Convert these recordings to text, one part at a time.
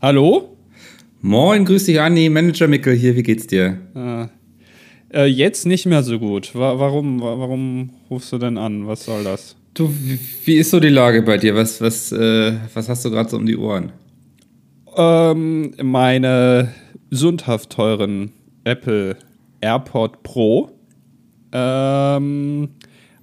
Hallo? Moin, grüß dich, Anni. Manager Mickel hier, wie geht's dir? Äh, jetzt nicht mehr so gut. Wa warum, wa warum rufst du denn an? Was soll das? Du, wie, wie ist so die Lage bei dir? Was, was, äh, was hast du gerade so um die Ohren? Ähm, meine sündhaft teuren Apple AirPod Pro. Ähm,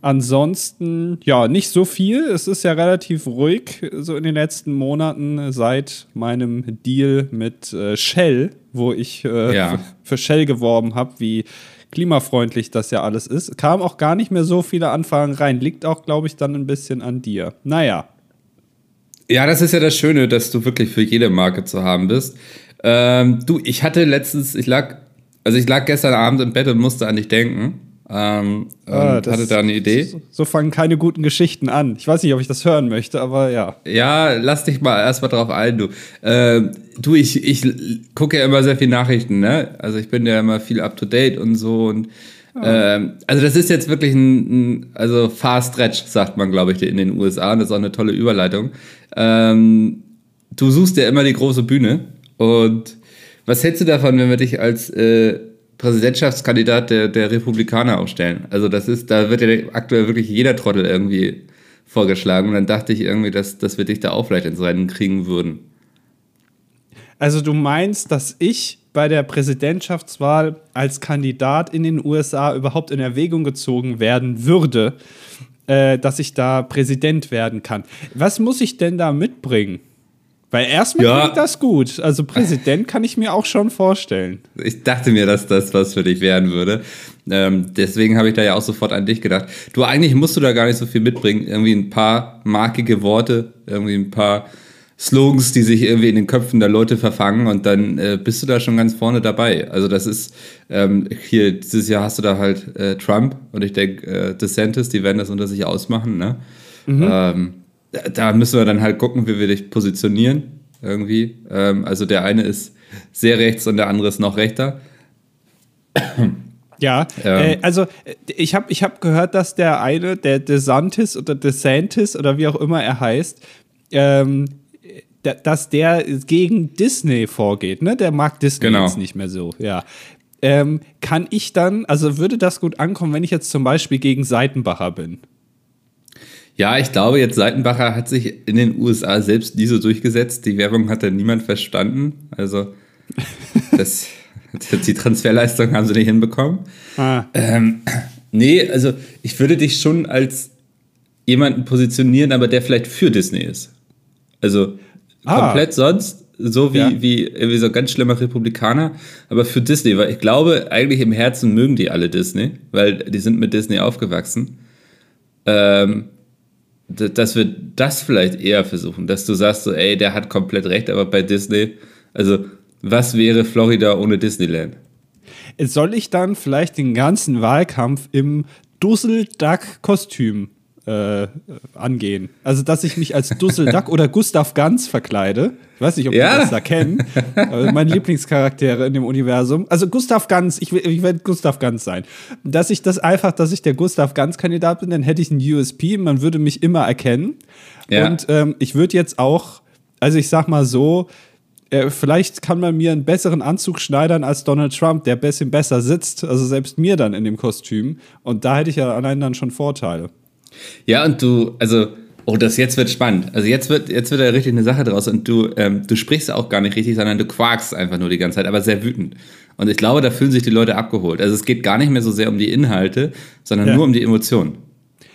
ansonsten, ja, nicht so viel. Es ist ja relativ ruhig so in den letzten Monaten seit meinem Deal mit äh, Shell, wo ich äh, Ja. für Shell geworben habe, wie klimafreundlich das ja alles ist. Kam auch gar nicht mehr so viele Anfragen rein. Liegt auch, glaube ich, dann ein bisschen an dir. Naja. Ja, das ist ja das Schöne, dass du wirklich für jede Marke zu haben bist. Ähm, du, ich hatte letztens, ich lag, also ich lag gestern Abend im Bett und musste an dich denken. Ähm, Ah, und das- hatte da eine Idee. So, so fangen keine guten Geschichten an. Ich weiß nicht, ob ich das hören möchte, aber ja. Ja, lass dich mal erstmal drauf ein, du. Ähm, du, ich, ich gucke ja immer sehr viel Nachrichten, ne? Also ich bin ja immer viel up to date und so und ähm, also das ist jetzt wirklich ein, ein also fast stretch, sagt man, glaube ich, in den USA. Und das ist auch eine tolle Überleitung. Ähm, du suchst ja immer die große Bühne und was hältst du davon, wenn wir dich als äh, Präsidentschaftskandidat der, der Republikaner aufstellen? Also das ist, da wird ja aktuell wirklich jeder Trottel irgendwie vorgeschlagen und dann dachte ich irgendwie, dass, dass wir dich da auch vielleicht ins Rennen kriegen würden. Also du meinst, dass ich bei der Präsidentschaftswahl als Kandidat in den USA überhaupt in Erwägung gezogen werden würde, äh, dass ich da Präsident werden kann. Was muss ich denn da mitbringen? Weil erstmal Ja. klingt das gut. Also Präsident kann ich mir auch schon vorstellen. Ich dachte mir, dass das was für dich werden würde. Ähm, deswegen habe ich da ja auch sofort an dich gedacht. Du, eigentlich musst du da gar nicht so viel mitbringen. Irgendwie ein paar markige Worte, irgendwie ein paar Slogans, die sich irgendwie in den Köpfen der Leute verfangen und dann äh, bist du da schon ganz vorne dabei. Also das ist, ähm, hier dieses Jahr hast du da halt äh, Trump und ich denke äh, DeSantis, die werden das unter sich ausmachen. Ne? Ähm, da, müssen wir dann halt gucken, wie wir dich positionieren irgendwie. Ähm, also der eine ist sehr rechts und der andere ist noch rechter. Ja, Ja. Äh, also äh, ich habe ich hab gehört, dass der eine, der DeSantis oder DeSantis oder wie auch immer er heißt, ähm, da- dass der gegen Disney vorgeht, ne? Der mag Disney Genau. jetzt nicht mehr so, ja. Ähm, kann ich dann, also würde das gut ankommen, wenn ich jetzt zum Beispiel gegen Seitenbacher bin? Ja, ich glaube, jetzt Seitenbacher hat sich in den USA selbst nie so durchgesetzt. Die Werbung hat dann niemand verstanden. Also das, die Transferleistung haben sie nicht hinbekommen. Ah, Ähm, nee, also ich würde dich schon als jemanden positionieren, aber der vielleicht für Disney ist. Also Ah. komplett sonst, so wie, Ja. wie, wie so ein ganz schlimmer Republikaner, aber für Disney, weil ich glaube, eigentlich im Herzen mögen die alle Disney, weil die sind mit Disney aufgewachsen. Ähm, dass wir das vielleicht eher versuchen, dass du sagst so, ey, der hat komplett recht, aber bei Disney, also was wäre Florida ohne Disneyland? soll ich dann vielleicht den ganzen Wahlkampf im Dusselduck-Kostüm äh, angehen? Also, dass ich mich als Dusselduck oder Gustav Ganz verkleide. Ich weiß nicht, ob Ja. ihr das da kennen. Aber meine Lieblingscharaktere in dem Universum. Also Gustav Ganz, ich, ich werde Gustav Ganz sein. Dass ich das einfach, dass ich der Gustav Ganz-Kandidat bin, dann hätte ich einen USP, man würde mich immer erkennen. Ja. Und ähm, ich würde jetzt auch, also ich sag mal so, äh, vielleicht kann man mir einen besseren Anzug schneidern als Donald Trump, der ein bisschen besser sitzt, also selbst mir dann in dem Kostüm. Und da hätte ich ja allein dann schon Vorteile. Ja, und du, also, oh, das jetzt wird spannend. Also jetzt wird, jetzt wird da richtig eine Sache draus und du, ähm, du sprichst auch gar nicht richtig, sondern du quakst einfach nur die ganze Zeit, aber sehr wütend. Und ich glaube, da fühlen sich die Leute abgeholt. Also es geht gar nicht mehr so sehr um die Inhalte, sondern Ja. nur um die Emotionen.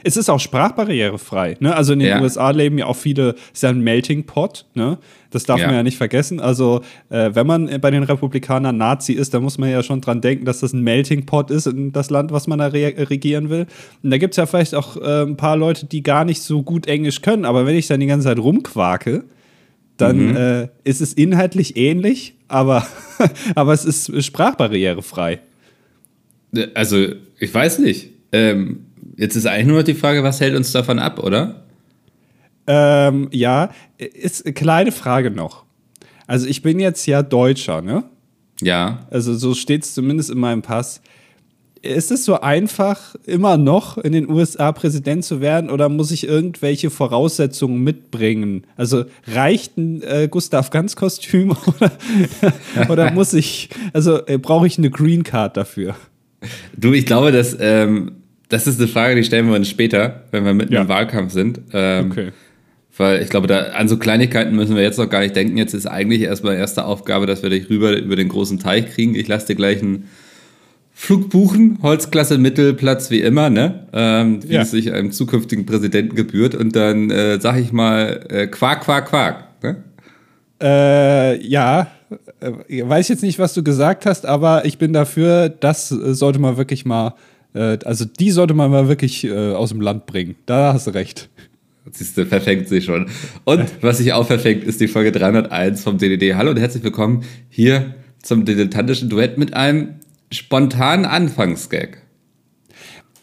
Es ist auch sprachbarrierefrei. Ne? Also in den Ja. USA leben ja auch viele, ist ja ein Melting Pot. Ne? Das darf Ja. man ja nicht vergessen. Also äh, wenn man bei den Republikanern Nazi ist, dann muss man ja schon dran denken, dass das ein Melting Pot ist in das Land, was man da re regieren will. Und da gibt es ja vielleicht auch äh, ein paar Leute, die gar nicht so gut Englisch können. Aber wenn ich dann die ganze Zeit rumquake, dann äh, ist es inhaltlich ähnlich, aber, aber es ist sprachbarrierefrei. Also, ich weiß nicht. Ähm, jetzt ist eigentlich nur noch die Frage, was hält uns davon ab, oder? Ähm, ja, ist eine kleine Frage noch. Also ich bin jetzt ja Deutscher, ne? Ja. Also so steht es zumindest in meinem Pass. ist es so einfach, immer noch in den USA Präsident zu werden oder muss ich irgendwelche Voraussetzungen mitbringen? Also reicht ein äh, Gustav Ganz Kostüm oder, oder muss ich, also äh, brauche ich eine Green Card dafür? Du, ich glaube, dass ähm, das ist eine Frage, die stellen wir uns später, wenn wir mitten ja. im Wahlkampf sind. Ähm, okay. Weil ich glaube, da, an so Kleinigkeiten müssen wir jetzt noch gar nicht denken. Jetzt ist eigentlich erstmal erste Aufgabe, dass wir dich rüber über den großen Teich kriegen. Ich lasse dir gleich einen Flug buchen, Holzklasse Mittelplatz wie immer, ne? Ähm, wie ja. es sich einem zukünftigen Präsidenten gebührt. Und dann äh, sag ich mal, äh, Quark, Quark, Quark. Ne? Äh, ja, ich äh, weiß jetzt nicht, was du gesagt hast, aber ich bin dafür, das sollte man wirklich mal, äh, also die sollte man mal wirklich äh, aus dem Land bringen. Da hast du recht. Siehst du, verfängt sich schon. Und was sich auch verfängt, ist die Folge 301 vom DDD. Hallo und herzlich willkommen hier zum dilettantischen Duett mit einem spontanen Anfangsgag.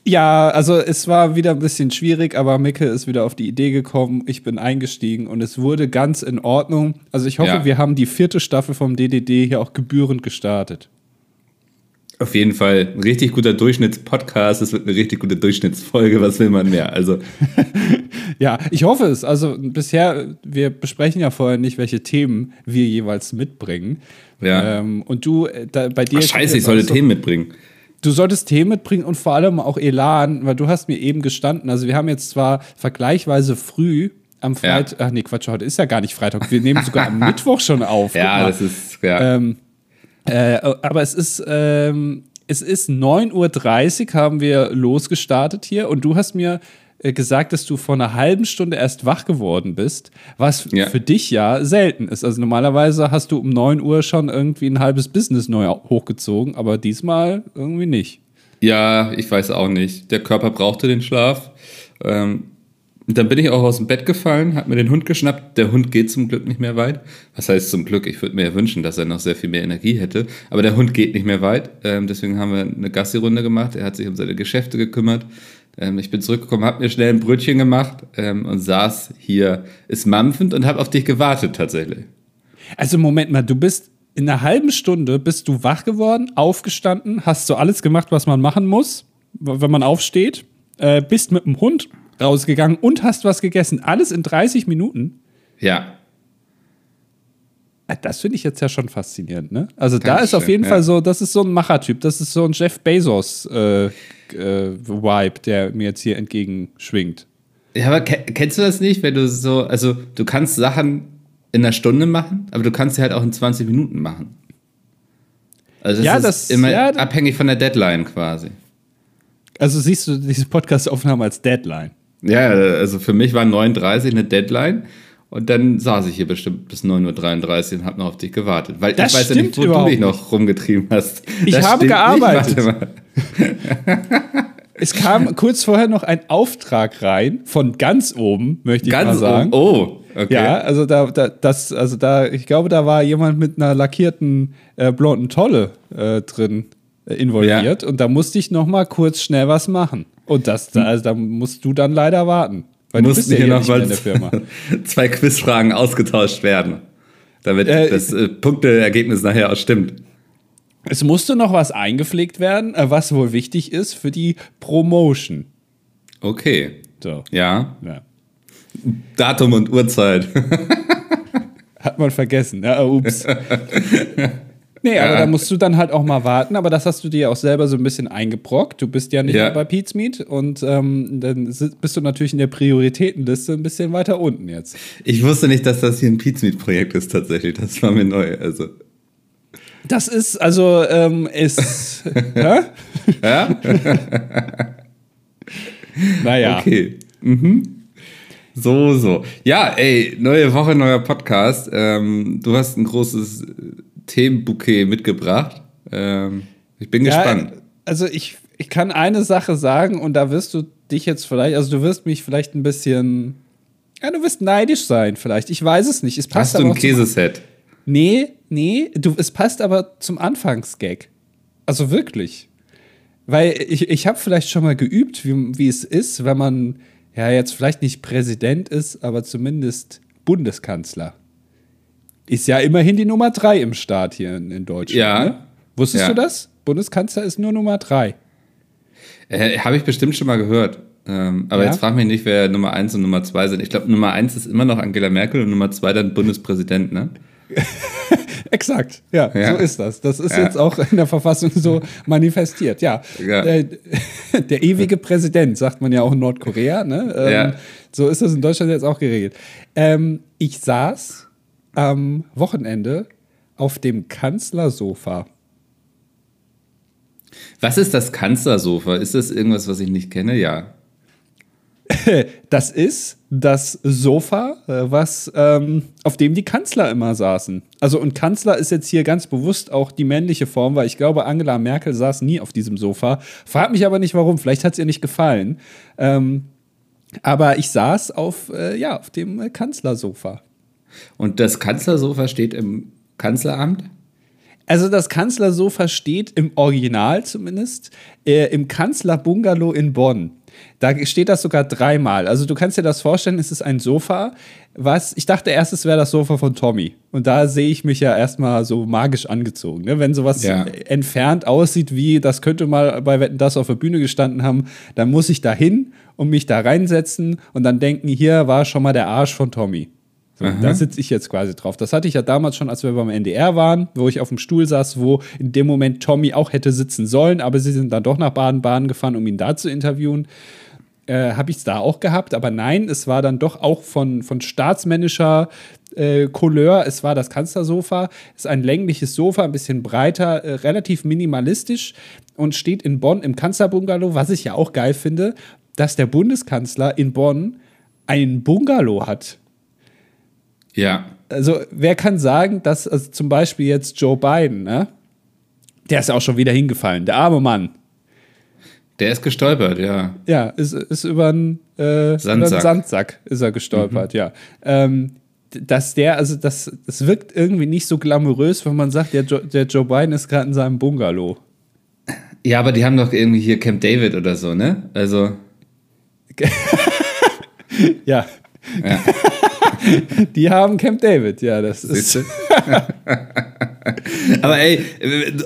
Ja, also es war wieder ein bisschen schwierig, aber Micke ist wieder auf die Idee gekommen. Ich bin eingestiegen und es wurde ganz in Ordnung. Also ich hoffe, ja. wir haben die vierte Staffel vom DDD hier auch gebührend gestartet. Auf jeden Fall ein richtig guter Durchschnittspodcast. Es wird eine richtig gute Durchschnittsfolge. Was will man mehr? Also. ja, ich hoffe es. Also bisher, wir besprechen ja vorher nicht, welche Themen wir jeweils mitbringen. Ja. Ähm, und du, äh, da, bei dir. Ach, scheiße, ich sollte so, Themen mitbringen. Du solltest Themen mitbringen und vor allem auch Elan, weil du hast mir eben gestanden. Also wir haben jetzt zwar vergleichsweise früh am Freitag, ja. ach nee, Quatsch, heute ist ja gar nicht Freitag. Wir nehmen sogar am Mittwoch schon auf. Ja, das ist, ja. Ähm, äh, aber es ist, ähm, es ist 9.30 Uhr haben wir losgestartet hier und du hast mir äh, gesagt, dass du vor einer halben Stunde erst wach geworden bist, was ja. für dich ja selten ist. Also normalerweise hast du um 9 Uhr schon irgendwie ein halbes Business neu hochgezogen, aber diesmal irgendwie nicht. Ja, ich weiß auch nicht. Der Körper brauchte den Schlaf. Ähm, und dann bin ich auch aus dem Bett gefallen, habe mir den Hund geschnappt. Der Hund geht zum Glück nicht mehr weit. Was heißt zum Glück? Ich würde mir ja wünschen, dass er noch sehr viel mehr Energie hätte. Aber der Hund geht nicht mehr weit. Ähm, deswegen haben wir eine Gassi-Runde gemacht. Er hat sich um seine Geschäfte gekümmert. Ähm, ich bin zurückgekommen, habe mir schnell ein Brötchen gemacht ähm, und saß hier, ist mampfend und habe auf dich gewartet tatsächlich. Also Moment mal, du bist in einer halben Stunde bist du wach geworden, aufgestanden, hast so alles gemacht, was man machen muss, wenn man aufsteht, äh, bist mit dem Hund rausgegangen und hast was gegessen. Alles in 30 Minuten. Ja. Äh, das finde ich jetzt ja schon faszinierend, ne? Also Ganz da ist schön, auf jeden ja. Fall so, das ist so ein Machertyp, das ist so ein Jeff Bezos äh, äh, Vibe, der mir jetzt hier entgegenschwingt. Ja, aber kennst du das nicht, wenn du so, also du kannst Sachen in einer Stunde machen, aber du kannst sie halt auch in 20 Minuten machen. Also das ja, ist das, immer ja, abhängig von der Deadline quasi. Also siehst du diese Podcast-Aufnahme als Deadline? Ja, also für mich war 39 eine Deadline. Und dann saß ich hier bestimmt bis 9.33 Uhr und habe noch auf dich gewartet. Weil das ich weiß ja nicht, wo du dich noch rumgetrieben hast. Ich das habe gearbeitet. es kam kurz vorher noch ein Auftrag rein von ganz oben, möchte ich ganz mal sagen. Oh, okay. Ja, also da, da, das, also da, ich glaube, da war jemand mit einer lackierten äh, blonden Tolle äh, drin äh, involviert ja. und da musste ich noch mal kurz schnell was machen. Und das, also da musst du dann leider warten. Weil du bist ja hier noch mal zwei Quizfragen ausgetauscht werden, damit äh, das äh, Punkteergebnis nachher auch stimmt. Es musste noch was eingepflegt werden, äh, was wohl wichtig ist für die Promotion. Okay. So. Ja. ja. Datum und Uhrzeit. Hat man vergessen. Ja, ups. Nee, ja. aber da musst du dann halt auch mal warten, aber das hast du dir auch selber so ein bisschen eingebrockt. Du bist ja nicht ja. mehr bei Pete's Meat und ähm, dann bist du natürlich in der Prioritätenliste ein bisschen weiter unten jetzt. Ich wusste nicht, dass das hier ein Pete's Meat-Projekt ist tatsächlich. Das war mir neu. Also. Das ist, also, ähm, ist. ja? ja? naja. Okay. Mhm. So, so. Ja, ey, neue Woche, neuer Podcast. Ähm, du hast ein großes Themenbouquet mitgebracht. Ähm, ich bin ja, gespannt. Also ich, ich kann eine Sache sagen und da wirst du dich jetzt vielleicht, also du wirst mich vielleicht ein bisschen, ja, du wirst neidisch sein vielleicht. Ich weiß es nicht. Es passt Hast du ein Käseset? Nee, nee, du, es passt aber zum Anfangsgag. Also wirklich. Weil ich, ich habe vielleicht schon mal geübt, wie, wie es ist, wenn man ja jetzt vielleicht nicht Präsident ist, aber zumindest Bundeskanzler ist ja immerhin die Nummer drei im Staat hier in, in Deutschland. Ja. Ne? Wusstest ja. du das? Bundeskanzler ist nur Nummer drei. Äh, Habe ich bestimmt schon mal gehört. Ähm, aber ja? jetzt frag mich nicht, wer Nummer 1 und Nummer 2 sind. Ich glaube, Nummer 1 ist immer noch Angela Merkel und Nummer 2 dann Bundespräsident, ne? Exakt, ja, ja, so ist das. Das ist ja. jetzt auch in der Verfassung so manifestiert, ja. ja. Der, der, ewige Präsident, sagt man ja auch in Nordkorea, ne? Ähm, ja. So ist das in Deutschland jetzt auch geregelt. Ähm, ich saß am Wochenende auf dem Kanzlersofa. Was ist das Kanzlersofa? Ist das irgendwas, was ich nicht kenne? Ja. Das ist das Sofa, äh, was ähm, auf dem die Kanzler immer saßen. Also und Kanzler ist jetzt hier ganz bewusst auch die männliche Form, weil ich glaube, Angela Merkel saß nie auf diesem Sofa. Frag mich aber nicht warum. Vielleicht hat es ihr nicht gefallen. Ähm, aber ich saß auf äh, ja auf dem Kanzlersofa. Und das Kanzlersofa steht im Kanzleramt? Also das Kanzlersofa steht im Original zumindest äh, im Kanzlerbungalow in Bonn. Da steht das sogar dreimal. Also du kannst dir das vorstellen, es ist ein Sofa, was, ich dachte erst, es wäre das Sofa von Tommy. Und da sehe ich mich ja erstmal so magisch angezogen. Ne? Wenn sowas ja. entfernt aussieht, wie das könnte mal bei Wetten das auf der Bühne gestanden haben, dann muss ich da hin und mich da reinsetzen und dann denken, hier war schon mal der Arsch von Tommy. So, da sitze ich jetzt quasi drauf. Das hatte ich ja damals schon, als wir beim NDR waren, wo ich auf dem Stuhl saß, wo in dem Moment Tommy auch hätte sitzen sollen, aber sie sind dann doch nach Baden-Baden gefahren, um ihn da zu interviewen. Äh, Habe ich es da auch gehabt, aber nein, es war dann doch auch von, von staatsmännischer äh, Couleur. Es war das Kanzlersofa. Es ist ein längliches Sofa, ein bisschen breiter, äh, relativ minimalistisch und steht in Bonn im Kanzlerbungalow, was ich ja auch geil finde, dass der Bundeskanzler in Bonn einen Bungalow hat. Ja. Also, wer kann sagen, dass also zum Beispiel jetzt Joe Biden, ne? Der ist ja auch schon wieder hingefallen, der arme Mann. Der ist gestolpert, ja. Ja, ist, ist über einen, äh, Sandsack. Sandsack ist er gestolpert, mhm. ja. Ähm, dass der, also das, das wirkt irgendwie nicht so glamourös, wenn man sagt, der, jo der Joe Biden ist gerade in seinem Bungalow. Ja, aber die haben doch irgendwie hier Camp David oder so, ne? Also. ja. ja. Die haben Camp David, ja, das ist. Aber ey,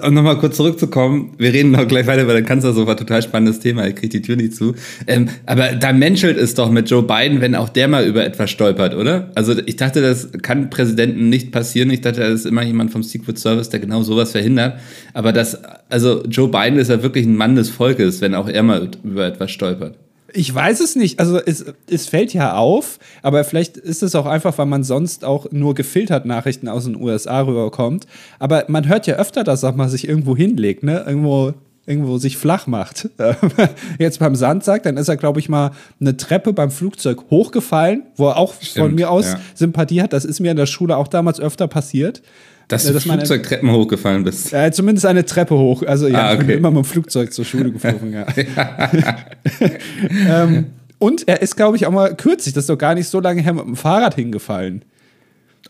um nochmal kurz zurückzukommen, wir reden noch gleich weiter über den Kanzlersofa, total spannendes Thema, ich kriege die Tür nicht zu. Ähm, aber da menschelt es doch mit Joe Biden, wenn auch der mal über etwas stolpert, oder? Also ich dachte, das kann Präsidenten nicht passieren. Ich dachte, da ist immer jemand vom Secret Service, der genau sowas verhindert. Aber das, also Joe Biden ist ja wirklich ein Mann des Volkes, wenn auch er mal über etwas stolpert. Ich weiß es nicht. Also es, es fällt ja auf, aber vielleicht ist es auch einfach, weil man sonst auch nur gefiltert Nachrichten aus den USA rüberkommt. Aber man hört ja öfter, dass man sich irgendwo hinlegt, ne? Irgendwo irgendwo sich flach macht. Jetzt beim Sandsack, dann ist er, glaube ich, mal eine Treppe beim Flugzeug hochgefallen, wo er auch Stimmt, von mir aus ja. Sympathie hat. Das ist mir in der Schule auch damals öfter passiert. Dass du Flugzeugtreppen hochgefallen bist. Ja, zumindest eine Treppe hoch. Also ja, ah, okay. ich bin immer mit dem Flugzeug zur Schule geflogen, ja. ähm, und er ist, glaube ich, auch mal kürzlich, das ist doch gar nicht so lange her, mit dem Fahrrad hingefallen.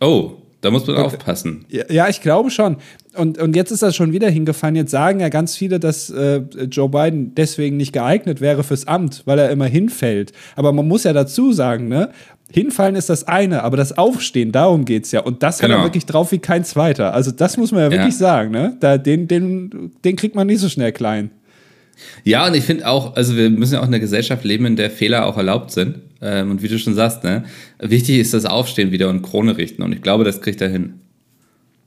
Oh, da muss man und, aufpassen. Ja, ja, ich glaube schon. Und, und jetzt ist er schon wieder hingefallen. Jetzt sagen ja ganz viele, dass äh, Joe Biden deswegen nicht geeignet wäre fürs Amt, weil er immer hinfällt. Aber man muss ja dazu sagen, ne? Hinfallen ist das eine, aber das Aufstehen, darum geht es ja. Und das genau. hat er wirklich drauf wie kein zweiter. Also, das muss man ja wirklich ja. sagen, ne? Da, den, den, den kriegt man nicht so schnell klein. Ja, und ich finde auch, also wir müssen ja auch in einer Gesellschaft leben, in der Fehler auch erlaubt sind. Ähm, und wie du schon sagst, ne, wichtig ist das Aufstehen wieder und Krone richten. Und ich glaube, das kriegt er hin.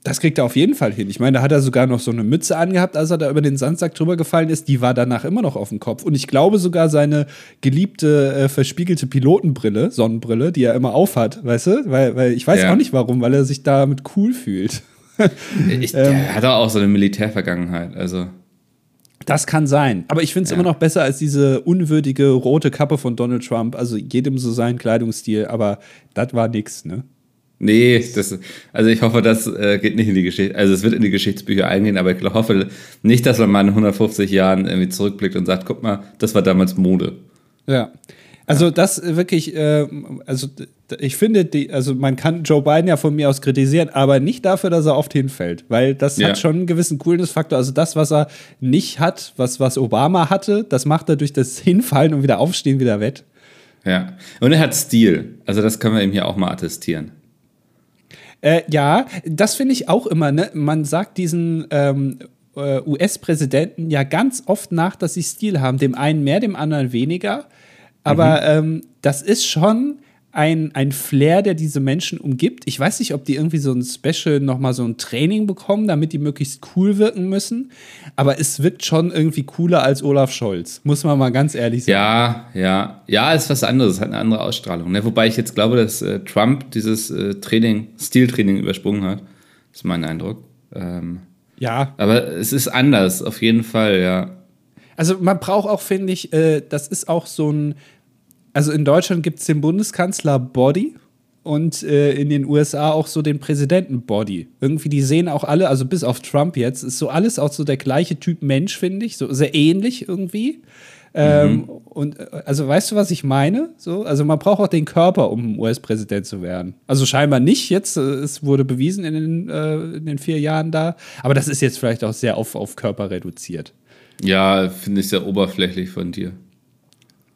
Das kriegt er auf jeden Fall hin. Ich meine, da hat er sogar noch so eine Mütze angehabt, als er da über den Sandsack drüber gefallen ist. Die war danach immer noch auf dem Kopf. Und ich glaube sogar seine geliebte, äh, verspiegelte Pilotenbrille, Sonnenbrille, die er immer aufhat, weißt du? Weil, weil ich weiß ja. auch nicht warum, weil er sich damit cool fühlt. ich, ähm, er hat auch so eine Militärvergangenheit, also. Das kann sein. Aber ich finde es ja. immer noch besser als diese unwürdige rote Kappe von Donald Trump. Also jedem so seinen Kleidungsstil, aber das war nix, ne? Nee, das, also ich hoffe, das äh, geht nicht in die Geschichte, also es wird in die Geschichtsbücher eingehen, aber ich hoffe nicht, dass man mal in 150 Jahren irgendwie zurückblickt und sagt, guck mal, das war damals Mode. Ja. Also das wirklich, äh, also ich finde, die, also man kann Joe Biden ja von mir aus kritisieren, aber nicht dafür, dass er oft hinfällt, weil das ja. hat schon einen gewissen Coolness-Faktor. Also das, was er nicht hat, was, was Obama hatte, das macht er durch das Hinfallen und wieder Aufstehen wieder wett. Ja, und er hat Stil. Also das können wir ihm hier auch mal attestieren. Äh, ja, das finde ich auch immer. Ne? Man sagt diesen ähm, äh, US-Präsidenten ja ganz oft nach, dass sie Stil haben. Dem einen mehr, dem anderen weniger. Aber mhm. ähm, das ist schon ein, ein Flair, der diese Menschen umgibt. Ich weiß nicht, ob die irgendwie so ein Special nochmal so ein Training bekommen, damit die möglichst cool wirken müssen. Aber es wirkt schon irgendwie cooler als Olaf Scholz, muss man mal ganz ehrlich sagen. Ja, ja. Ja, ist was anderes, hat eine andere Ausstrahlung. Ne? Wobei ich jetzt glaube, dass äh, Trump dieses äh, Training, Stiltraining übersprungen hat. Das ist mein Eindruck. Ähm, ja. Aber es ist anders, auf jeden Fall, ja. Also man braucht auch, finde ich, äh, das ist auch so ein also in Deutschland gibt es den Bundeskanzler Body und äh, in den USA auch so den Präsidenten Body. Irgendwie, die sehen auch alle, also bis auf Trump jetzt, ist so alles auch so der gleiche Typ Mensch, finde ich, so sehr ähnlich irgendwie. Ähm, mhm. Und äh, also weißt du, was ich meine? So, also man braucht auch den Körper, um US-Präsident zu werden. Also scheinbar nicht jetzt. Äh, es wurde bewiesen in den, äh, in den vier Jahren da. Aber das ist jetzt vielleicht auch sehr auf, auf Körper reduziert. Ja, finde ich sehr oberflächlich von dir.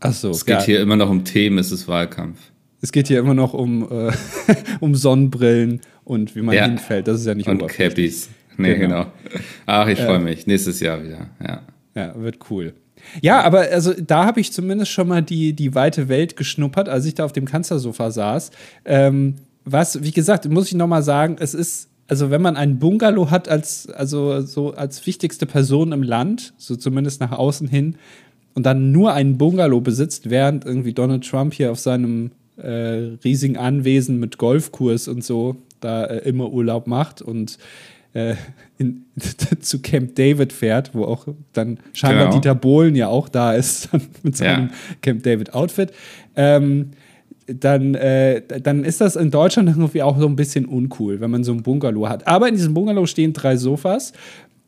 Ach so. Es geht ja. hier immer noch um Themen, es ist Wahlkampf. Es geht hier immer noch um, äh, um Sonnenbrillen und wie man ja. hinfällt. Das ist ja nicht Und Cappies. Nee, genau. genau. Ach, ich freue äh, mich. Nächstes Jahr wieder. Ja. Ja, wird cool. Ja, aber also da habe ich zumindest schon mal die, die weite Welt geschnuppert, als ich da auf dem Kanzlersofa saß. Ähm, was, wie gesagt, muss ich nochmal sagen, es ist, also wenn man einen Bungalow hat als, also so als wichtigste Person im Land, so zumindest nach außen hin, und dann nur einen Bungalow besitzt, während irgendwie Donald Trump hier auf seinem äh, riesigen Anwesen mit Golfkurs und so da äh, immer Urlaub macht und äh, in, zu Camp David fährt, wo auch dann scheinbar genau. Dieter Bohlen ja auch da ist mit seinem ja. Camp David Outfit. Ähm, dann, äh, dann ist das in Deutschland irgendwie auch so ein bisschen uncool, wenn man so ein Bungalow hat. Aber in diesem Bungalow stehen drei Sofas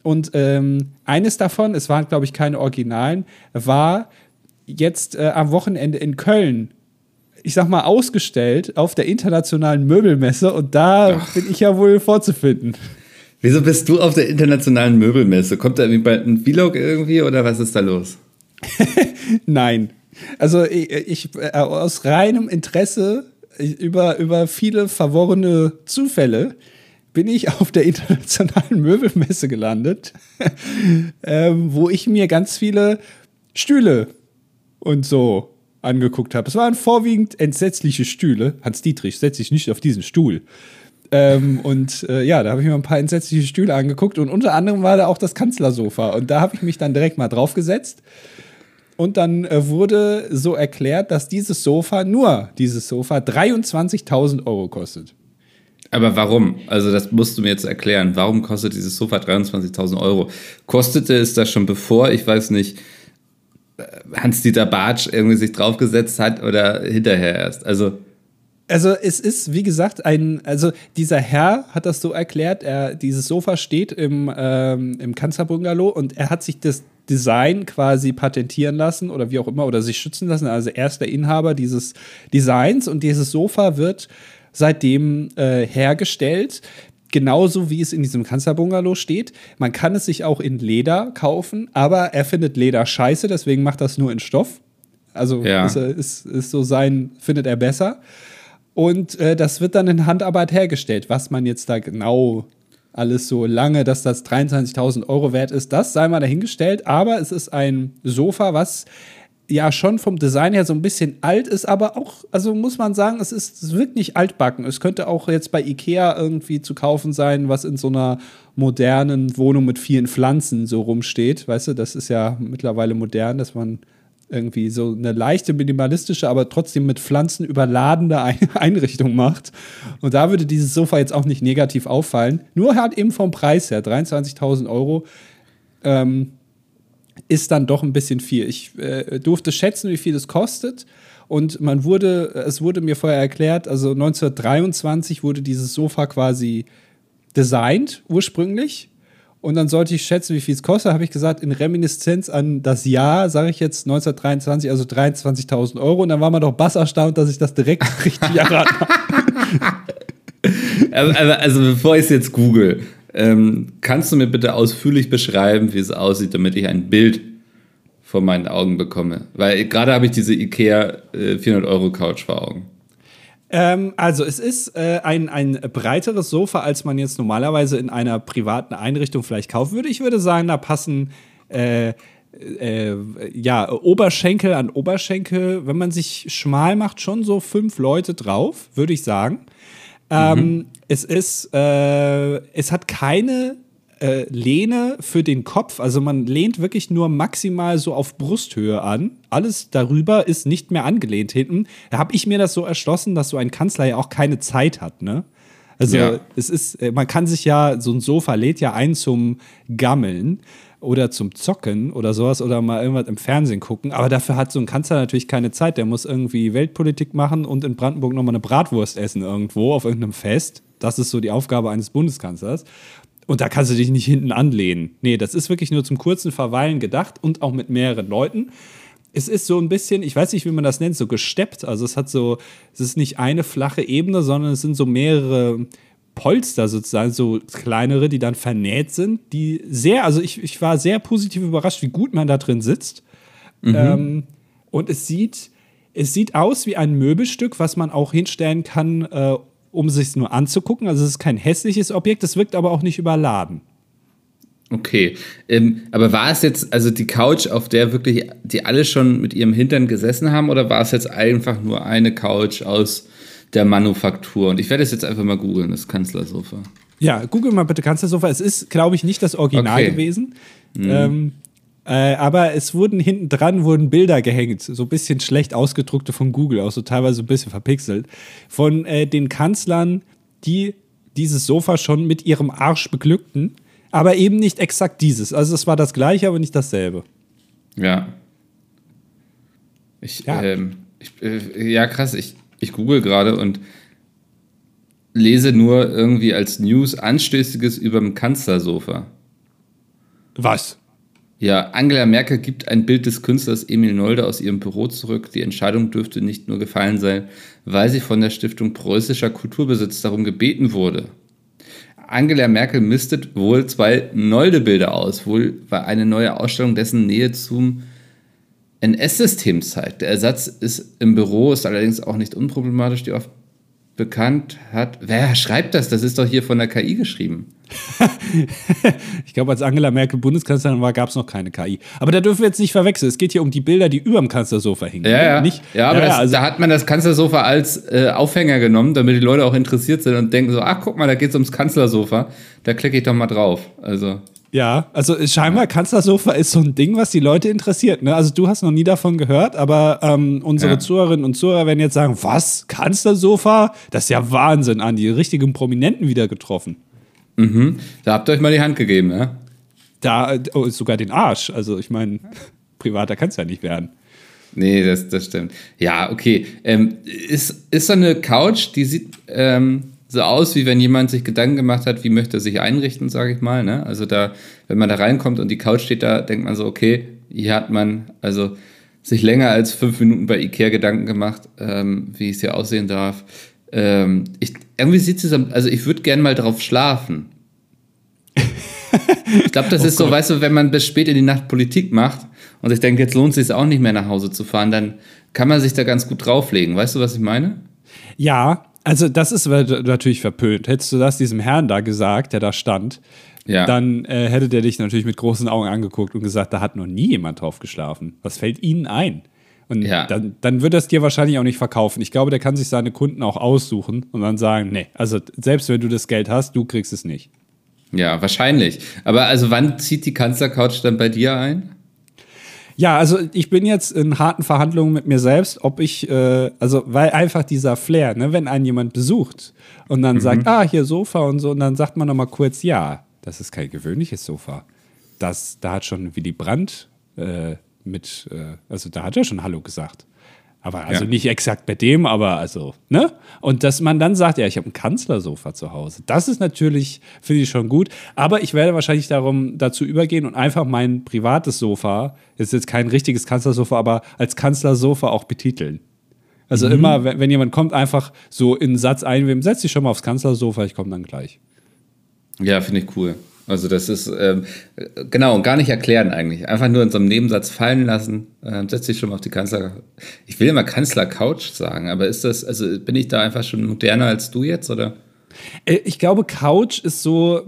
und ähm, eines davon, es waren, glaube ich, keine Originalen, war jetzt äh, am Wochenende in Köln, ich sag mal, ausgestellt auf der internationalen Möbelmesse und da Ach. bin ich ja wohl vorzufinden. Wieso bist du auf der internationalen Möbelmesse? Kommt da irgendwie bald ein Vlog irgendwie oder was ist da los? Nein. Also ich, ich äh, aus reinem Interesse über, über viele verworrene Zufälle bin ich auf der internationalen Möbelmesse gelandet, ähm, wo ich mir ganz viele Stühle und so angeguckt habe. Es waren vorwiegend entsetzliche Stühle. Hans Dietrich, setz dich nicht auf diesen Stuhl. Ähm, und äh, ja, da habe ich mir ein paar entsetzliche Stühle angeguckt und unter anderem war da auch das Kanzlersofa. Und da habe ich mich dann direkt mal draufgesetzt. Und dann äh, wurde so erklärt, dass dieses Sofa, nur dieses Sofa, 23.000 Euro kostet. Aber warum? Also das musst du mir jetzt erklären. Warum kostet dieses Sofa 23.000 Euro? Kostete es das schon bevor, ich weiß nicht, äh, Hans-Dieter Bartsch irgendwie sich draufgesetzt hat oder hinterher erst? Also also es ist, wie gesagt, ein, also dieser Herr hat das so erklärt, er, dieses Sofa steht im, ähm, im Kanzlerbungalow und er hat sich das Design quasi patentieren lassen oder wie auch immer oder sich schützen lassen. Also er ist der Inhaber dieses Designs und dieses Sofa wird seitdem äh, hergestellt. Genauso wie es in diesem Kanzlerbungalow steht. Man kann es sich auch in Leder kaufen, aber er findet Leder scheiße, deswegen macht das nur in Stoff. Also ja. ist, ist, ist, so sein, findet er besser. Und äh, das wird dann in Handarbeit hergestellt. Was man jetzt da genau alles so lange, dass das 23.000 Euro wert ist, das sei mal dahingestellt. Aber es ist ein Sofa, was ja schon vom Design her so ein bisschen alt ist, aber auch, also muss man sagen, es ist, nicht altbacken. Es könnte auch jetzt bei Ikea irgendwie zu kaufen sein, was in so einer modernen Wohnung mit vielen Pflanzen so rumsteht. Weißt du, das ist ja mittlerweile modern, dass man irgendwie so eine leichte minimalistische, aber trotzdem mit Pflanzen überladene Einrichtung macht. Und da würde dieses Sofa jetzt auch nicht negativ auffallen. Nur halt eben vom Preis her, 23.000 Euro. Ähm, ist dann doch ein bisschen viel. Ich äh, durfte schätzen, wie viel es kostet. Und man wurde, es wurde mir vorher erklärt, also 1923 wurde dieses Sofa quasi designt, ursprünglich. Und dann sollte ich schätzen, wie viel es kostet. Habe ich gesagt, in Reminiszenz an das Jahr, sage ich jetzt 1923, also 23.000 Euro. Und dann war man doch bass erstaunt, dass ich das direkt richtig erraten habe. also, also, bevor ich es jetzt google, ähm, kannst du mir bitte ausführlich beschreiben, wie es aussieht, damit ich ein Bild vor meinen Augen bekomme? Weil gerade habe ich diese IKEA äh, 400 Euro Couch vor Augen. Ähm, also es ist äh, ein, ein breiteres Sofa, als man jetzt normalerweise in einer privaten Einrichtung vielleicht kaufen würde. Ich würde sagen, da passen äh, äh, ja, Oberschenkel an Oberschenkel, wenn man sich schmal macht, schon so fünf Leute drauf, würde ich sagen. Ähm, mhm. Es ist, äh, es hat keine äh, Lehne für den Kopf. Also man lehnt wirklich nur maximal so auf Brusthöhe an. Alles darüber ist nicht mehr angelehnt hinten. Da habe ich mir das so erschlossen, dass so ein Kanzler ja auch keine Zeit hat, ne? Also ja. es ist, äh, man kann sich ja, so ein Sofa lädt ja ein zum Gammeln oder zum Zocken oder sowas oder mal irgendwas im Fernsehen gucken. Aber dafür hat so ein Kanzler natürlich keine Zeit. Der muss irgendwie Weltpolitik machen und in Brandenburg nochmal eine Bratwurst essen irgendwo auf irgendeinem Fest. Das ist so die Aufgabe eines Bundeskanzlers. Und da kannst du dich nicht hinten anlehnen. Nee, das ist wirklich nur zum kurzen Verweilen gedacht und auch mit mehreren Leuten. Es ist so ein bisschen, ich weiß nicht, wie man das nennt, so gesteppt. Also es hat so, es ist nicht eine flache Ebene, sondern es sind so mehrere Polster sozusagen, so kleinere, die dann vernäht sind, die sehr, also ich, ich war sehr positiv überrascht, wie gut man da drin sitzt. Mhm. Ähm, und es sieht, es sieht aus wie ein Möbelstück, was man auch hinstellen kann, äh, um sich nur anzugucken. Also es ist kein hässliches Objekt, es wirkt aber auch nicht überladen. Okay, ähm, aber war es jetzt also die Couch, auf der wirklich die alle schon mit ihrem Hintern gesessen haben, oder war es jetzt einfach nur eine Couch aus der Manufaktur? Und ich werde es jetzt einfach mal googeln, das Kanzlersofa. Ja, google mal bitte Kanzlersofa. Es ist, glaube ich, nicht das Original okay. gewesen. Mhm. Ähm, äh, aber es wurden hinten dran wurden Bilder gehängt, so ein bisschen schlecht ausgedruckte von Google, auch so teilweise ein bisschen verpixelt, von äh, den Kanzlern, die dieses Sofa schon mit ihrem Arsch beglückten, aber eben nicht exakt dieses. Also es war das gleiche, aber nicht dasselbe. Ja. Ich, ja, ähm, ich, äh, ja krass, ich, ich google gerade und lese nur irgendwie als News Anstößiges über dem Kanzlersofa. Was? Ja, Angela Merkel gibt ein Bild des Künstlers Emil Nolde aus ihrem Büro zurück. Die Entscheidung dürfte nicht nur gefallen sein, weil sie von der Stiftung Preußischer Kulturbesitz darum gebeten wurde. Angela Merkel mistet wohl zwei Nolde-Bilder aus, wohl weil eine neue Ausstellung dessen Nähe zum NS-System zeigt. Der Ersatz ist im Büro, ist allerdings auch nicht unproblematisch, die oft bekannt hat. Wer schreibt das? Das ist doch hier von der KI geschrieben. ich glaube, als Angela Merkel Bundeskanzlerin war, gab es noch keine KI. Aber da dürfen wir jetzt nicht verwechseln. Es geht hier um die Bilder, die über dem Kanzlersofa hingen. Ja, ja. Nicht, ja aber ja, das, also, da hat man das Kanzlersofa als äh, Aufhänger genommen, damit die Leute auch interessiert sind und denken so, ach, guck mal, da geht es ums Kanzlersofa. Da klicke ich doch mal drauf. Also. Ja, also scheinbar Kanzlersofa ist so ein Ding, was die Leute interessiert. Ne? Also du hast noch nie davon gehört, aber ähm, unsere ja. Zuhörerinnen und Zuhörer werden jetzt sagen, was? Kanzlersofa? Das ist ja Wahnsinn, an die richtigen Prominenten wieder getroffen. Mhm. Da habt ihr euch mal die Hand gegeben, ja? Da oh, sogar den Arsch. Also ich meine, privater kann es ja nicht werden. Nee, das, das stimmt. Ja, okay. Ähm, ist, ist so eine Couch, die sieht ähm, so aus, wie wenn jemand sich Gedanken gemacht hat, wie möchte er sich einrichten, sage ich mal. Ne? Also da, wenn man da reinkommt und die Couch steht da, denkt man so, okay, hier hat man also sich länger als fünf Minuten bei Ikea Gedanken gemacht, ähm, wie es hier aussehen darf. Ähm, ich, irgendwie sieht es, also ich würde gerne mal drauf schlafen. ich glaube, das oh ist Gott. so, weißt du, wenn man bis spät in die Nacht Politik macht und ich denke, jetzt lohnt es sich auch nicht mehr nach Hause zu fahren, dann kann man sich da ganz gut drauflegen. Weißt du, was ich meine? Ja, also das ist natürlich verpönt. Hättest du das diesem Herrn da gesagt, der da stand, ja. dann äh, hätte der dich natürlich mit großen Augen angeguckt und gesagt, da hat noch nie jemand drauf geschlafen. Was fällt Ihnen ein? Und ja. dann, dann wird er es dir wahrscheinlich auch nicht verkaufen. Ich glaube, der kann sich seine Kunden auch aussuchen und dann sagen, nee, also selbst wenn du das Geld hast, du kriegst es nicht. Ja, wahrscheinlich. Aber also wann zieht die Kanzlercouch dann bei dir ein? Ja, also ich bin jetzt in harten Verhandlungen mit mir selbst, ob ich, äh, also weil einfach dieser Flair, ne, wenn einen jemand besucht und dann mhm. sagt, ah, hier Sofa und so, und dann sagt man nochmal kurz, ja, das ist kein gewöhnliches Sofa. Das, da hat schon Willy Brandt äh, mit, äh, also da hat er schon Hallo gesagt. Aber also ja. nicht exakt bei dem, aber also, ne? Und dass man dann sagt, ja, ich habe ein Kanzlersofa zu Hause. Das ist natürlich, finde ich schon gut. Aber ich werde wahrscheinlich darum, dazu übergehen und einfach mein privates Sofa, ist jetzt kein richtiges Kanzlersofa, aber als Kanzlersofa auch betiteln. Also mhm. immer, wenn, wenn, jemand kommt, einfach so in einen Satz einweben, setz dich schon mal aufs Kanzlersofa, ich komme dann gleich. Ja, finde ich cool. Also das ist, ähm, genau, und gar nicht erklären eigentlich. Einfach nur in so einem Nebensatz fallen lassen. Ähm, setz dich schon mal auf die Kanzler... Ich will immer Kanzler-Couch sagen, aber ist das, also bin ich da einfach schon moderner als du jetzt, oder? Äh, ich glaube, Couch ist so,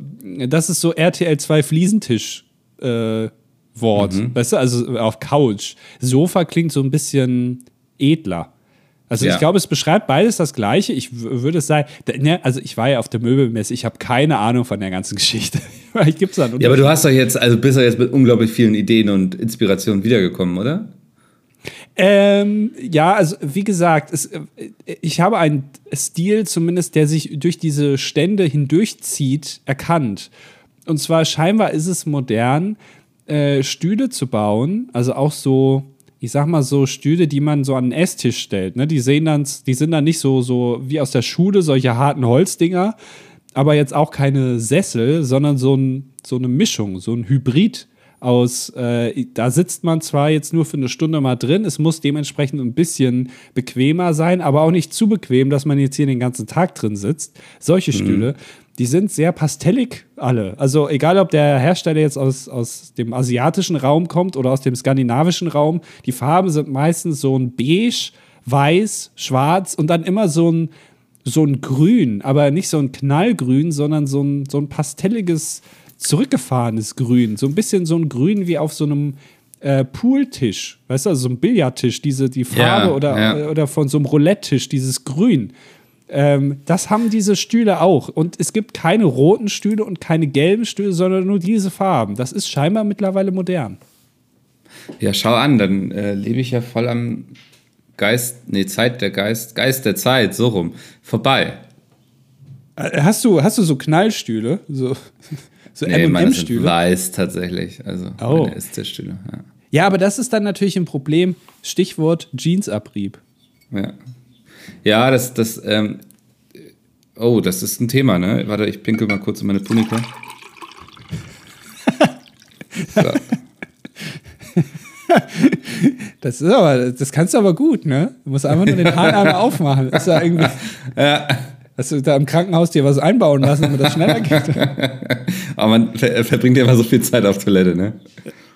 das ist so RTL 2 Fliesentisch äh, Wort. Mhm. Weißt du, also auf Couch. Sofa klingt so ein bisschen edler. Also ja. ich glaube, es beschreibt beides das Gleiche. Ich würde es sagen, ne, also ich war ja auf der Möbelmesse, ich habe keine Ahnung von der ganzen Geschichte. Vielleicht gibt's da ja, aber du hast doch jetzt, also bist du jetzt mit unglaublich vielen Ideen und Inspirationen wiedergekommen, oder? Ähm, ja, also wie gesagt, es, ich habe einen Stil zumindest, der sich durch diese Stände hindurchzieht, erkannt. Und zwar scheinbar ist es modern, äh, Stühle zu bauen, also auch so ich sag mal so Stühle, die man so an den Esstisch stellt. Ne? Die sehen dann, die sind dann nicht so, so wie aus der Schule, solche harten Holzdinger, aber jetzt auch keine Sessel, sondern so, ein, so eine Mischung, so ein Hybrid aus, äh, da sitzt man zwar jetzt nur für eine Stunde mal drin, es muss dementsprechend ein bisschen bequemer sein, aber auch nicht zu bequem, dass man jetzt hier den ganzen Tag drin sitzt. Solche mhm. Die sind sehr pastellig alle. Also egal, ob der Hersteller jetzt aus, aus dem asiatischen Raum kommt oder aus dem skandinavischen Raum, die Farben sind meistens so ein beige, weiß, schwarz und dann immer so ein, so ein Grün, aber nicht so ein Knallgrün, sondern so ein, so ein pastelliges, zurückgefahrenes Grün. So ein bisschen so ein Grün wie auf so einem äh, Pooltisch, weißt du, also so ein Billardtisch, diese, die Farbe ja, oder, ja. oder von so einem Roulette-Tisch, dieses Grün. Ähm, das haben diese Stühle auch. Und es gibt keine roten Stühle und keine gelben Stühle, sondern nur diese Farben. Das ist scheinbar mittlerweile modern. Ja, schau an, dann äh, lebe ich ja voll am Geist, nee, Zeit der Geist, Geist der Zeit, so rum, vorbei. Äh, hast du, hast du so Knallstühle? So, so nee, MM-Stühle? weiß tatsächlich, also oh. meine Stühle. Ja. ja, aber das ist dann natürlich ein Problem. Stichwort Jeansabrieb. Ja. Ja, das, das, ähm, oh, das ist ein Thema, ne? Warte, ich pinkel mal kurz in meine Tunika. So. Das ist aber, das kannst du aber gut, ne? Du musst einfach nur den Hahn einmal aufmachen. ist ja irgendwie. Ja. Hast du da im Krankenhaus dir was einbauen lassen, damit das schneller geht? aber man ver verbringt ja immer so viel Zeit auf Toilette, ne?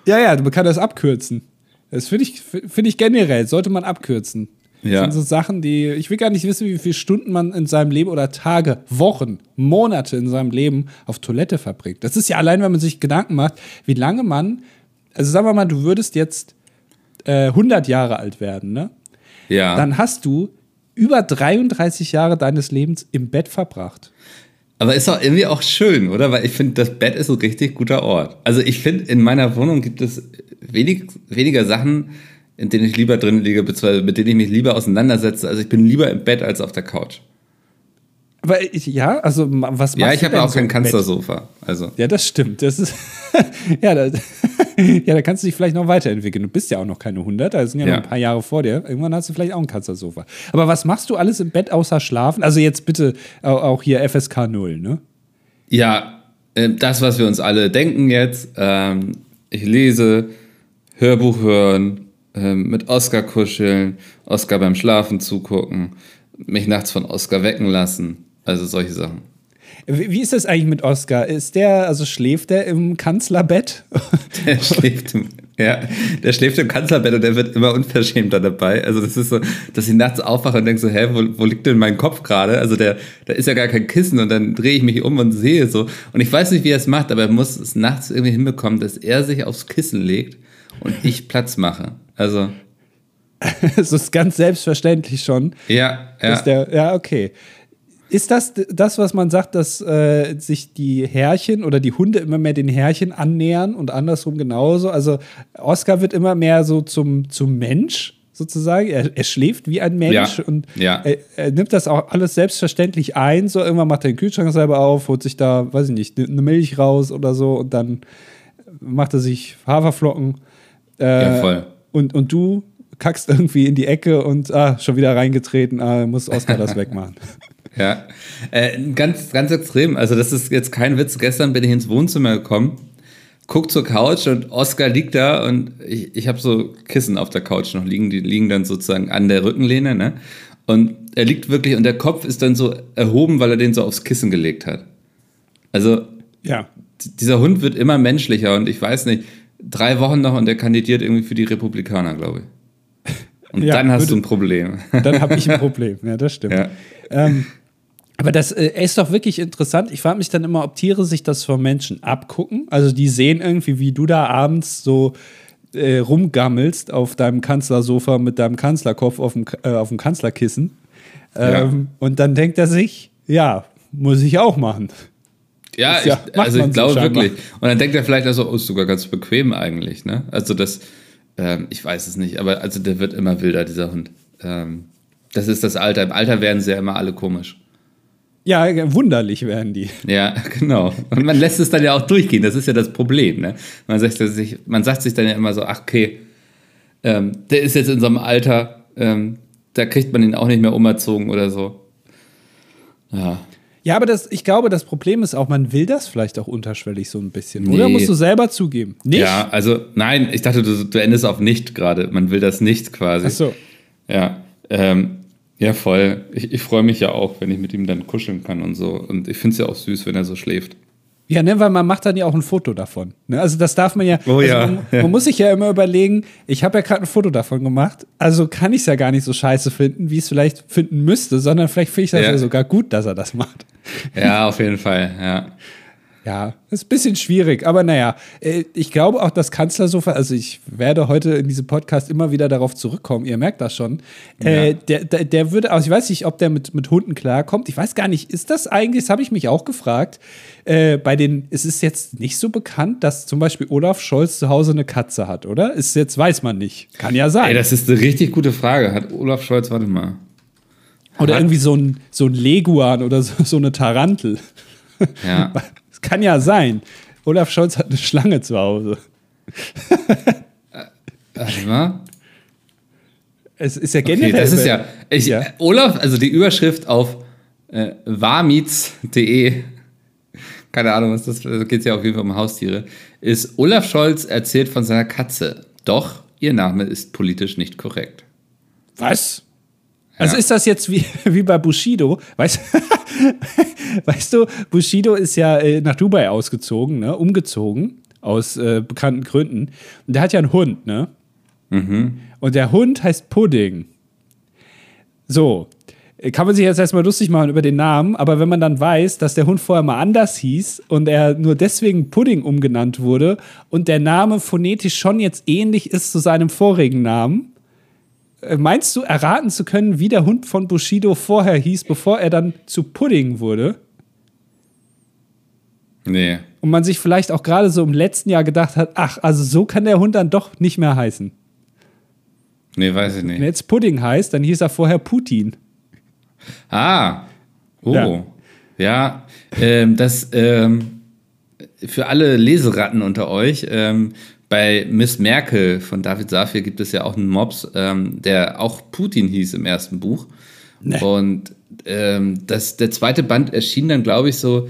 Ja, ja, man kann das abkürzen. Das finde ich, find ich generell, sollte man abkürzen. Ja. Das sind so Sachen, die, ich will gar nicht wissen, wie viele Stunden man in seinem Leben oder Tage, Wochen, Monate in seinem Leben auf Toilette verbringt. Das ist ja allein, wenn man sich Gedanken macht, wie lange man, also sagen wir mal, du würdest jetzt äh, 100 Jahre alt werden, ne? Ja. Dann hast du über 33 Jahre deines Lebens im Bett verbracht. Aber ist auch irgendwie auch schön, oder? Weil ich finde, das Bett ist ein richtig guter Ort. Also ich finde, in meiner Wohnung gibt es wenig, weniger Sachen, in denen ich lieber drin liege, beziehungsweise mit denen ich mich lieber auseinandersetze. Also ich bin lieber im Bett als auf der Couch. Aber ich, ja, also was machst Ja, ich habe auch so kein Kanzlersofa. Also. Ja, das stimmt. Das ist ja, da, ja, da kannst du dich vielleicht noch weiterentwickeln. Du bist ja auch noch keine 100, da sind ja, ja, noch ein paar Jahre vor dir. Irgendwann hast du vielleicht auch ein Kanzlersofa. Aber was machst du alles im Bett außer schlafen? Also jetzt bitte auch hier FSK 0, ne? Ja, äh, das, was wir uns alle denken jetzt. Ähm, ich lese, Hörbuch hören, ähm, mit Oscar kuscheln, Oscar beim Schlafen zugucken, mich nachts von Oscar wecken lassen. Also solche Sachen. Wie ist das eigentlich mit Oscar? Ist der, also schläft der im Kanzlerbett? Der schläft im, ja, der schläft im Kanzlerbett und der wird immer unverschämter dabei. Also das ist so, dass ich nachts aufwache und denke so, hä, wo, wo liegt denn mein Kopf gerade? Also der, da ist ja gar kein Kissen und dann drehe ich mich um und sehe so. Und ich weiß nicht, wie er es macht, aber er muss es nachts irgendwie hinbekommen, dass er sich aufs Kissen legt und ich Platz mache. Also. Es ist ganz selbstverständlich schon. Ja, ja. Der, ja, okay. Ist das das, was man sagt, dass äh, sich die Herrchen oder die Hunde immer mehr den Herrchen annähern und andersrum genauso? Also Oscar wird immer mehr so zum, zum Mensch sozusagen. Er, er schläft wie ein Mensch ja, und ja. Er, er, nimmt das auch alles selbstverständlich ein. So irgendwann macht er den Kühlschrank selber auf, holt sich da, weiß ich nicht, eine Milch raus oder so und dann macht er sich Haferflocken. Äh, ja, voll. Und, und du kackst irgendwie in die Ecke und ah, schon wieder reingetreten, ah, muss Oscar das wegmachen. Ja, äh, ganz, ganz extrem. Also, das ist jetzt kein Witz. Gestern bin ich ins Wohnzimmer gekommen, guck zur Couch und Oscar liegt da und ich, ich habe so Kissen auf der Couch noch liegen, die liegen dann sozusagen an der Rückenlehne, ne? Und er liegt wirklich und der Kopf ist dann so erhoben, weil er den so aufs Kissen gelegt hat. Also, ja. dieser Hund wird immer menschlicher und ich weiß nicht, drei Wochen noch und der kandidiert irgendwie für die Republikaner, glaube ich. Und ja, dann hast würde, du ein Problem. Dann habe ich ein Problem, ja, das stimmt. Ja. Ähm, aber das äh, ist doch wirklich interessant. Ich frage mich dann immer, ob Tiere sich das von Menschen abgucken. Also die sehen irgendwie, wie du da abends so äh, rumgammelst auf deinem Kanzlersofa mit deinem Kanzlerkopf auf dem, äh, auf dem Kanzlerkissen. Ähm, ja. Und dann denkt er sich, ja, muss ich auch machen. Ja, ja ich, also ich glaube so wirklich. Und dann denkt er vielleicht, also, oh, ist sogar ganz bequem eigentlich, ne? Also das, ähm, ich weiß es nicht, aber also der wird immer wilder, dieser Hund. Ähm, das ist das Alter. Im Alter werden sie ja immer alle komisch. Ja, wunderlich werden die. Ja, genau. Und man lässt es dann ja auch durchgehen. Das ist ja das Problem. Ne? Man, sagt sich, man sagt sich dann ja immer so, ach okay, ähm, der ist jetzt in so einem Alter, ähm, da kriegt man ihn auch nicht mehr umerzogen oder so. Ja. Ja, aber das, ich glaube, das Problem ist auch, man will das vielleicht auch unterschwellig so ein bisschen. Nee. Oder musst du selber zugeben? Nicht? Ja, also nein, ich dachte, du, du endest auf nicht gerade. Man will das nicht quasi. Ach so. Ja. Ähm, ja, voll. Ich, ich freue mich ja auch, wenn ich mit ihm dann kuscheln kann und so. Und ich finde es ja auch süß, wenn er so schläft. Ja, ne, weil man macht dann ja auch ein Foto davon. Ne? Also das darf man ja. Oh also ja. Man, man, muss sich ja immer überlegen, ich habe ja gerade ein Foto davon gemacht, also kann ich es ja gar nicht so scheiße finden, wie ich es vielleicht finden müsste, sondern vielleicht finde ich das ja. ja sogar gut, dass er das macht. Ja, auf jeden Fall, ja. Ja, ist ein bisschen schwierig, aber naja, äh, ich glaube auch, das Kanzlersofa, also ich werde heute in diesem Podcast immer wieder darauf zurückkommen, ihr merkt das schon. Äh, ja. der, der, der, würde, also ich weiß nicht, ob der mit, mit Hunden klarkommt. Ich weiß gar nicht, ist das eigentlich, das habe ich mich auch gefragt, äh, bei den, es ist jetzt nicht so bekannt, dass zum Beispiel Olaf Scholz zu Hause eine Katze hat, oder? Ist jetzt, weiß man nicht. Kann ja sein. Ey, das ist eine richtig gute Frage. Hat Olaf Scholz, warte mal. Oder hat irgendwie so ein, so ein Leguan oder so, so eine Tarantel. Ja. Das kann ja sein. Olaf Scholz hat eine Schlange zu Hause. Äh, warte mal. Es ist ja generell. Okay, das ist ja, ich, ja. Olaf, also die Überschrift auf äh, warmiets.de, keine Ahnung, was das da geht es ja auf jeden Fall um Haustiere, ist Olaf Scholz erzählt von seiner Katze. Doch ihr Name ist politisch nicht korrekt. Was? Also ist das jetzt wie, wie bei Bushido? Weißt, weißt du, Bushido ist ja äh, nach Dubai ausgezogen, ne? umgezogen, aus äh, bekannten Gründen. Und der hat ja einen Hund, ne? Mhm. Und der Hund heißt Pudding. So, kann man sich jetzt erstmal lustig machen über den Namen, aber wenn man dann weiß, dass der Hund vorher mal anders hieß und er nur deswegen Pudding umgenannt wurde und der Name phonetisch schon jetzt ähnlich ist zu seinem vorigen Namen, äh, meinst du, erraten zu können, wie der Hund von Bushido vorher hieß, bevor er dann zu Pudding wurde? Nee. Und man sich vielleicht auch gerade so im letzten Jahr gedacht hat, ach, also so kann der Hund dann doch nicht mehr heißen. Nee, weiß ich nicht. Wenn er jetzt Pudding heißt, dann hieß er vorher Putin. Ah. Oh. Ja, ja ähm, das ähm, für alle Leseratten unter euch, ähm, bei Miss Merkel von David Safir gibt es ja auch einen Mops, ähm, der auch Putin hieß im ersten Buch. Nee. Und ähm, das, der zweite Band erschien dann, glaube ich, so,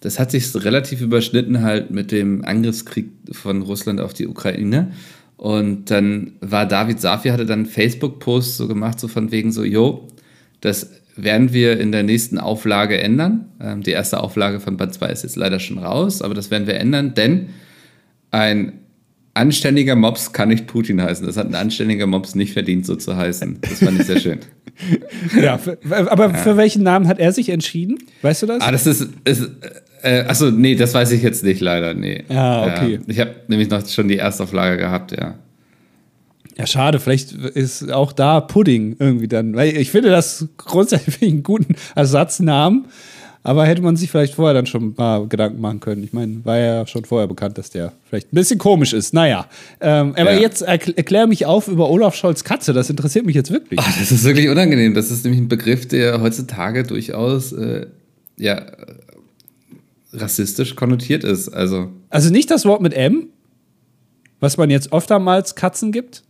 das hat sich relativ überschnitten halt mit dem Angriffskrieg von Russland auf die Ukraine. Und dann war David Safir, hatte dann Facebook-Post so gemacht, so von wegen so, jo, das werden wir in der nächsten Auflage ändern. Ähm, die erste Auflage von Band 2 ist jetzt leider schon raus, aber das werden wir ändern, denn ein anständiger Mops kann nicht Putin heißen. Das hat ein anständiger Mops nicht verdient, so zu heißen. Das fand ich sehr schön. ja, für, aber ja. für welchen Namen hat er sich entschieden? Weißt du das? Ah, das ist. ist äh, achso, nee, das weiß ich jetzt nicht, leider. Nee. Ah, okay. Ja, ich habe nämlich noch schon die Erstauflage gehabt, ja. Ja, schade, vielleicht ist auch da Pudding irgendwie dann. Weil ich finde das grundsätzlich einen guten Ersatznamen. Aber hätte man sich vielleicht vorher dann schon paar Gedanken machen können. Ich meine, war ja schon vorher bekannt, dass der vielleicht ein bisschen komisch ist. Naja. Ähm, aber ja. jetzt erklär mich auf über Olaf Scholz Katze. Das interessiert mich jetzt wirklich. Ach, das ist wirklich unangenehm. Das ist nämlich ein Begriff, der heutzutage durchaus äh, ja, rassistisch konnotiert ist. Also. also nicht das Wort mit M, was man jetzt oftmals Katzen gibt?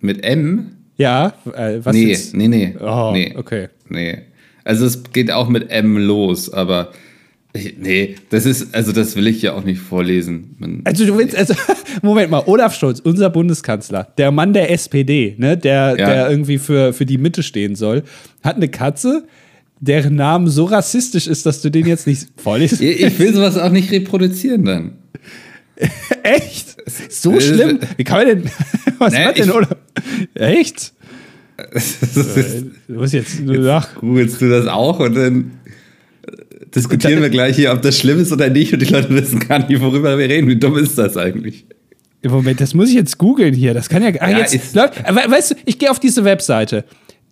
Mit M? Ja, äh, was nee, jetzt? nee, nee, oh, nee. Okay. Nee. Also es geht auch mit M los, aber ich, nee, das ist, also das will ich ja auch nicht vorlesen. Man, also du willst, also, Moment mal, Olaf Scholz, unser Bundeskanzler, der Mann der SPD, ne, der, ja. der irgendwie für, für die Mitte stehen soll, hat eine Katze, deren Namen so rassistisch ist, dass du den jetzt nicht vorliest? Ich will sowas auch nicht reproduzieren dann. Echt? So schlimm? Wie kann man denn. Was Nee, hat denn, ich- oder? Echt? Du musst jetzt nur nach. Googelst du das auch und dann diskutieren wir gleich hier, ob das schlimm ist oder nicht und die Leute wissen gar nicht, worüber wir reden. Wie dumm ist das eigentlich? Im Moment, das muss ich jetzt googeln hier. Das kann ja. Ah, Ja, jetzt, Leute, we- weißt du, ich gehe auf diese Webseite.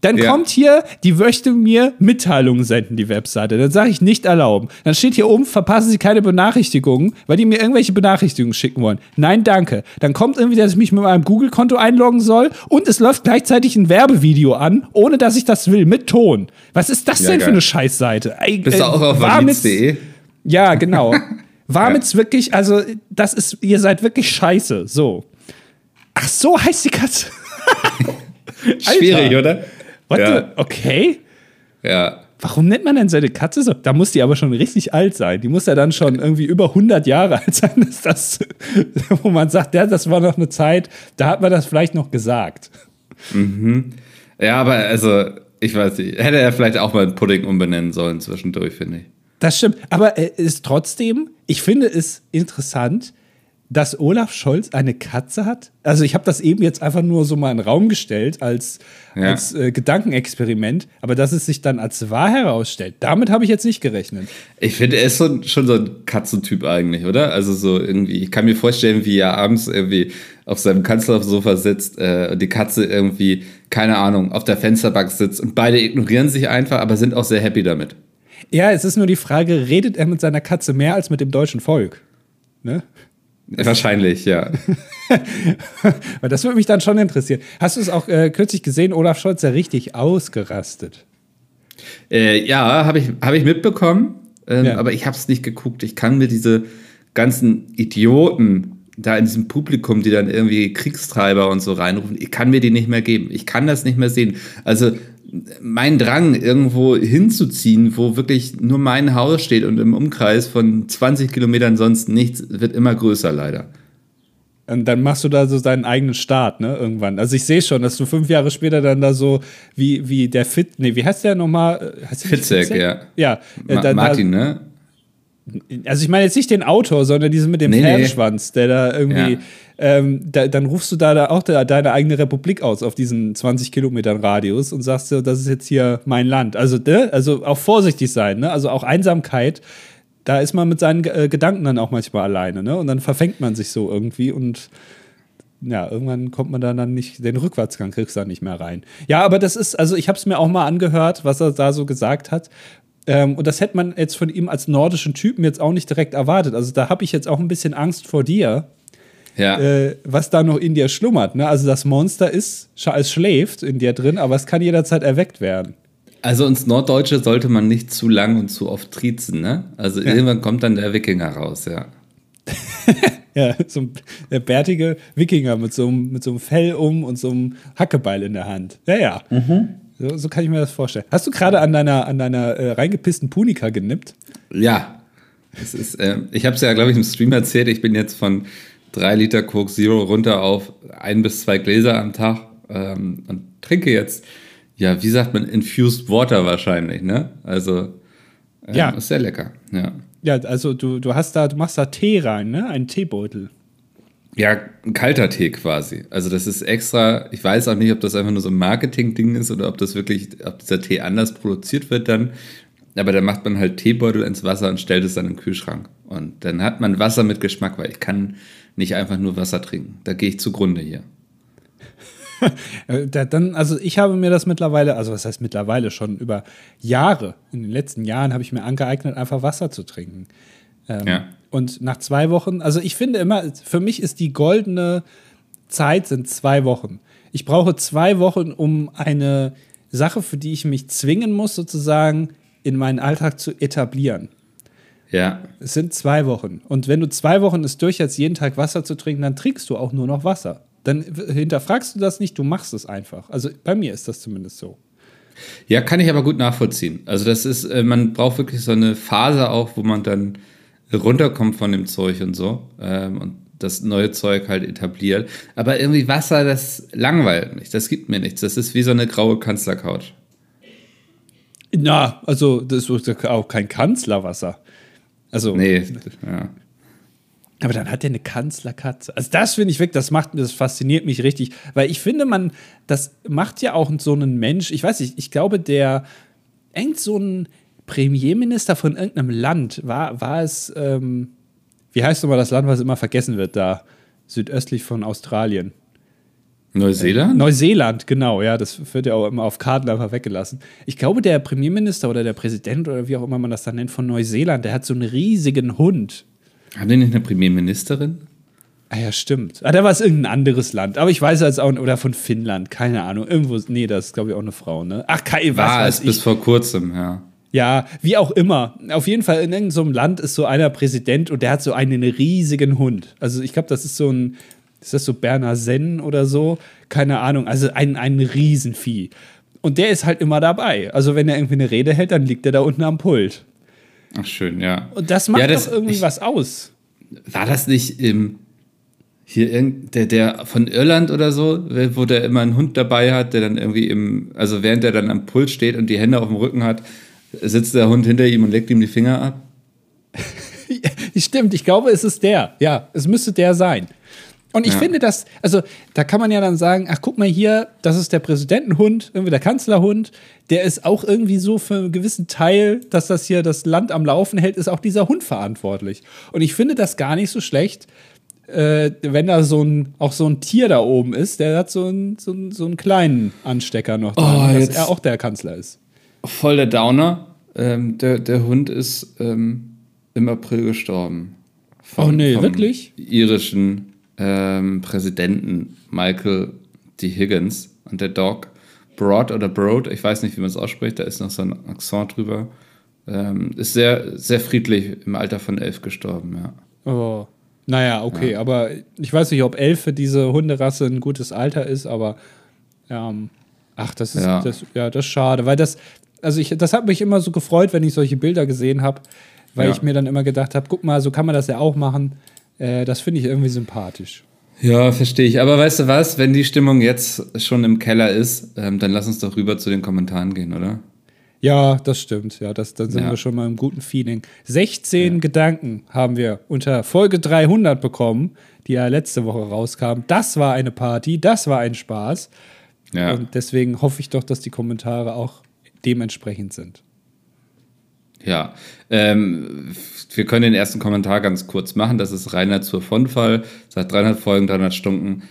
Dann Ja. kommt hier, die möchte mir Mitteilungen senden, die Webseite. Dann sage ich nicht erlauben. Dann steht hier oben, verpassen Sie keine Benachrichtigungen, weil die mir irgendwelche Benachrichtigungen schicken wollen. Nein, danke. Dann kommt irgendwie, dass ich mich mit meinem Google-Konto einloggen soll und es läuft gleichzeitig ein Werbevideo an, ohne dass ich das will, mit Ton. Was ist das Ja, denn für geil. eine Scheißseite? Bist du äh, auch auf war mit- walitz.de? ja, genau. War mit's wirklich, also das ist, ihr seid wirklich scheiße. So. Ach so heißt die Katze. Schwierig, oder? What Ja. the? Okay. Ja. Warum nennt man denn seine Katze so? Da muss die aber schon richtig alt sein. Die muss ja dann schon irgendwie über 100 Jahre alt sein, dass das, wo man sagt, ja, das war noch eine Zeit, da hat man das vielleicht noch gesagt. Ja, aber also, ich weiß nicht. Hätte er vielleicht auch mal einen Pudding umbenennen sollen zwischendurch, finde ich. Das stimmt. Aber es ist trotzdem, ich finde es interessant, dass Olaf Scholz eine Katze hat. Also ich habe das eben jetzt einfach nur so mal in den Raum gestellt als, Ja. als äh, Gedankenexperiment, aber dass es sich dann als wahr herausstellt, damit habe ich jetzt nicht gerechnet. Ich finde, er ist so, schon so ein Katzentyp eigentlich, oder? Also so irgendwie, ich kann mir vorstellen, wie er abends irgendwie auf seinem Kanzlersofa sitzt äh, und die Katze irgendwie, keine Ahnung, auf der Fensterbank sitzt und beide ignorieren sich einfach, aber sind auch sehr happy damit. Ja, es ist nur die Frage, redet er mit seiner Katze mehr als mit dem deutschen Volk? Ne? Wahrscheinlich, ja. Weil das würde mich dann schon interessieren. Hast du es auch äh, kürzlich gesehen, Olaf Scholz ja richtig ausgerastet? Äh, ja, habe ich, hab ich mitbekommen, ähm, Ja. aber ich habe es nicht geguckt. Ich kann mir diese ganzen Idioten da in diesem Publikum, die dann irgendwie Kriegstreiber und so reinrufen, ich kann mir die nicht mehr geben. Ich kann das nicht mehr sehen. Also mein Drang, irgendwo hinzuziehen, wo wirklich nur mein Haus steht und im Umkreis von 20 Kilometern sonst nichts, wird immer größer leider. Und dann machst du da so deinen eigenen Start, ne, irgendwann. Also ich sehe schon, dass du fünf Jahre später dann da so wie, wie der Fit, nee, wie heißt der nochmal? Heißt der nicht Fitzek, ja. Ja. äh, Ma da- Martin, ne? Da, also ich meine jetzt nicht den Autor, sondern diesen mit dem Nee, nee. Pferdeschwanz, der da irgendwie, Ja. Ähm, da, dann rufst du da, da auch da, deine eigene Republik aus auf diesen 20 Kilometern Radius und sagst so, das ist jetzt hier mein Land. Also, ne? also auch vorsichtig sein, ne? Also auch Einsamkeit, da ist man mit seinen äh, Gedanken dann auch manchmal alleine, ne? Und dann verfängt man sich so irgendwie und ja, irgendwann kommt man da dann nicht, den Rückwärtsgang kriegst du da nicht mehr rein. Ja, aber das ist, also ich habe es mir auch mal angehört, was er da so gesagt hat. Ähm, und das hätte man jetzt von ihm als nordischen Typen jetzt auch nicht direkt erwartet. Also da habe ich jetzt auch ein bisschen Angst vor dir, Ja. äh, was da noch in dir schlummert. Ne? Also das Monster ist, es schläft in dir drin, aber es kann jederzeit erweckt werden. Also uns Norddeutsche sollte man nicht zu lang und zu oft triezen, ne? Also irgendwann kommt dann der Wikinger raus, ja. Ja, so ein der bärtige Wikinger mit so, einem, mit so einem Fell um und so einem Hackebeil in der Hand. Ja, ja. So, so kann ich mir das vorstellen. Hast du gerade an deiner, an deiner äh, reingepissten Punika genippt? Ja. Es ist, äh, ich habe es ja, glaube ich, im Stream erzählt. Ich bin jetzt von drei Liter Coke Zero runter auf ein bis zwei Gläser am Tag ähm, und trinke jetzt, ja, wie sagt man, infused water wahrscheinlich, ne? Also, äh, Ja. ist sehr lecker, ja. Ja, also du, du hast da, du machst da Tee rein, ne? Einen Teebeutel. Ja, ein kalter Tee quasi. Also das ist extra, ich weiß auch nicht, ob das einfach nur so ein Marketing-Ding ist oder ob das wirklich, ob dieser Tee anders produziert wird dann. Aber da macht man halt Teebeutel ins Wasser und stellt es dann in den Kühlschrank. Und dann hat man Wasser mit Geschmack, weil ich kann nicht einfach nur Wasser trinken. Da gehe ich zugrunde hier. Äh, da, dann, also ich habe mir das mittlerweile, also was heißt mittlerweile schon über Jahre, in den letzten Jahren habe ich mir angeeignet, einfach Wasser zu trinken. Ähm, Ja. Und nach zwei Wochen, also ich finde immer, für mich ist die goldene Zeit sind zwei Wochen. Ich brauche zwei Wochen, um eine Sache, für die ich mich zwingen muss, sozusagen in meinen Alltag zu etablieren. Ja, Es sind zwei Wochen. Und wenn du zwei Wochen es durchhältst, jeden Tag Wasser zu trinken, dann trinkst du auch nur noch Wasser. Dann hinterfragst du das nicht, du machst es einfach. Also bei mir ist das zumindest so. Ja, kann ich aber gut nachvollziehen. Also das ist, äh, man braucht wirklich so eine Phase auch, wo man dann runterkommt von dem Zeug und so ähm, und das neue Zeug halt etabliert. Aber irgendwie Wasser, das langweilt mich, das gibt mir nichts. Das ist wie so eine graue Kanzlercouch. Na, also das ist auch kein Kanzlerwasser. Also. Nee, ja. Aber dann hat er eine Kanzlerkatze. Also das finde ich weg, das macht das fasziniert mich richtig, weil ich finde, man, das macht ja auch so einen Mensch, ich weiß nicht, ich glaube, der irgend so ein Premierminister von irgendeinem Land, war, war es, ähm, wie heißt nochmal das Land, was immer vergessen wird, da südöstlich von Australien? Neuseeland? Neuseeland, genau, ja, das wird ja auch immer auf Karten einfach weggelassen. Ich glaube, der Premierminister oder der Präsident oder wie auch immer man das dann nennt von Neuseeland, der hat so einen riesigen Hund. Haben die nicht eine Premierministerin? Ah ja, stimmt. Ah, da war es irgendein anderes Land. Aber ich weiß jetzt auch, oder von Finnland, keine Ahnung. Irgendwo, nee, das ist, glaube ich, auch eine Frau, ne? Ach, Kai, was War weiß es bis ich. vor kurzem, ja. Ja, wie auch immer. Auf jeden Fall in irgendeinem Land ist so einer Präsident und der hat so einen riesigen Hund. Also ich glaube, das ist so ein, ist das so Berner Senn oder so? Keine Ahnung. Also ein, ein Riesenvieh. Und der ist halt immer dabei. Also wenn er irgendwie eine Rede hält, dann liegt er da unten am Pult. Ach, schön, ja. Und das macht Ja, das- doch irgendwie ich- was aus. War das nicht im, hier irgend, der, der von Irland oder so, wo der immer einen Hund dabei hat, der dann irgendwie im, also während der dann am Pult steht und die Hände auf dem Rücken hat, sitzt der Hund hinter ihm und legt ihm die Finger ab? Stimmt, ich glaube, es ist der. Ja, es müsste der sein. Und ich Ja. finde das, also da kann man ja dann sagen, ach guck mal hier, das ist der Präsidentenhund, irgendwie der Kanzlerhund, der ist auch irgendwie so für einen gewissen Teil, dass das hier das Land am Laufen hält, ist auch dieser Hund verantwortlich. Und ich finde das gar nicht so schlecht, äh, wenn da so ein, auch so ein Tier da oben ist, der hat so einen, so einen, so einen kleinen Anstecker noch dran, Oh, dass jetzt- er auch der Kanzler ist. Voll der Downer. Ähm, der, der Hund ist ähm, im April gestorben. Vom- Oh nee, vom wirklich? irischen ähm, Präsidenten Michael D. Higgins. Und der Dog Broad oder Broad, ich weiß nicht, wie man es ausspricht, da ist noch so ein Akzent drüber, ähm, ist sehr, sehr friedlich im Alter von elf gestorben, ja. Oh. Naja, okay, aber ich weiß nicht, ob elf für diese Hunderasse ein gutes Alter ist, aber ähm, ach, das ist Ja. Das, ja, das ist schade, weil das, also ich, das hat mich immer so gefreut, wenn ich solche Bilder gesehen habe, weil Ja. ich mir dann immer gedacht habe, guck mal, so kann man das ja auch machen. Äh, das finde ich irgendwie sympathisch. Ja, verstehe ich. Aber weißt du was, wenn die Stimmung jetzt schon im Keller ist, ähm, dann lass uns doch rüber zu den Kommentaren gehen, oder? Ja, das stimmt. Ja, das, dann sind Ja. wir schon mal im guten Feeling. 16 Gedanken haben wir unter Folge 300 bekommen, die ja letzte Woche rauskam. Das war eine Party, das war ein Spaß. Ja. Und deswegen hoffe ich doch, dass die Kommentare auch dementsprechend sind. Ja, ähm, wir können den ersten Kommentar ganz kurz machen. Das ist Rainer zur Vonfall, sagt 300 Folgen, 300 Stunden.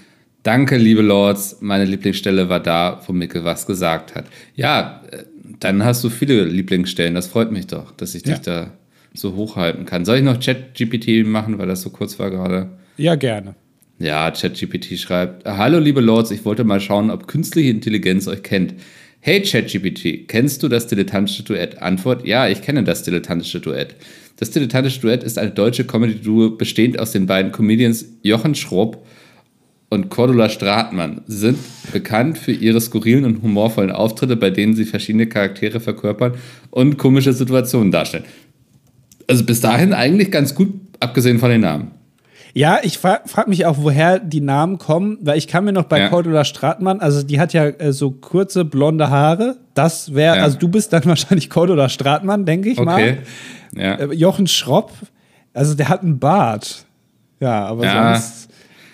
Danke, liebe Lords. Meine Lieblingsstelle war da, wo Micke was gesagt hat. Ja, äh, dann hast du viele Lieblingsstellen. Das freut mich doch, dass ich Ja. dich da so hochhalten kann. Soll ich noch Chat-GPT machen, weil das so kurz war gerade? Ja, gerne. Ja, ChatGPT schreibt: Hallo, liebe Lords, ich wollte mal schauen, ob künstliche Intelligenz euch kennt. Hey ChatGPT, kennst du das dilettantische Duett? Antwort: Ja, ich kenne das dilettantische Duett. Das dilettantische Duett ist eine deutsche Comedy-Duo bestehend aus den beiden Comedians Jochen Schropp und Cordula Stratmann. Sie sind bekannt für ihre skurrilen und humorvollen Auftritte, bei denen sie verschiedene Charaktere verkörpern und komische Situationen darstellen. Also bis dahin eigentlich ganz gut, abgesehen von den Namen. Ja, ich fra frage mich auch, woher die Namen kommen, weil ich kann mir noch bei Ja. Cordula Stratmann, also die hat ja äh, so kurze blonde Haare. Das wäre, Ja. also du bist dann wahrscheinlich Cordula Stratmann, denke ich Okay. mal. Ja. Äh, Jochen Schropp, also der hat einen Bart. Ja, aber Ja. sonst.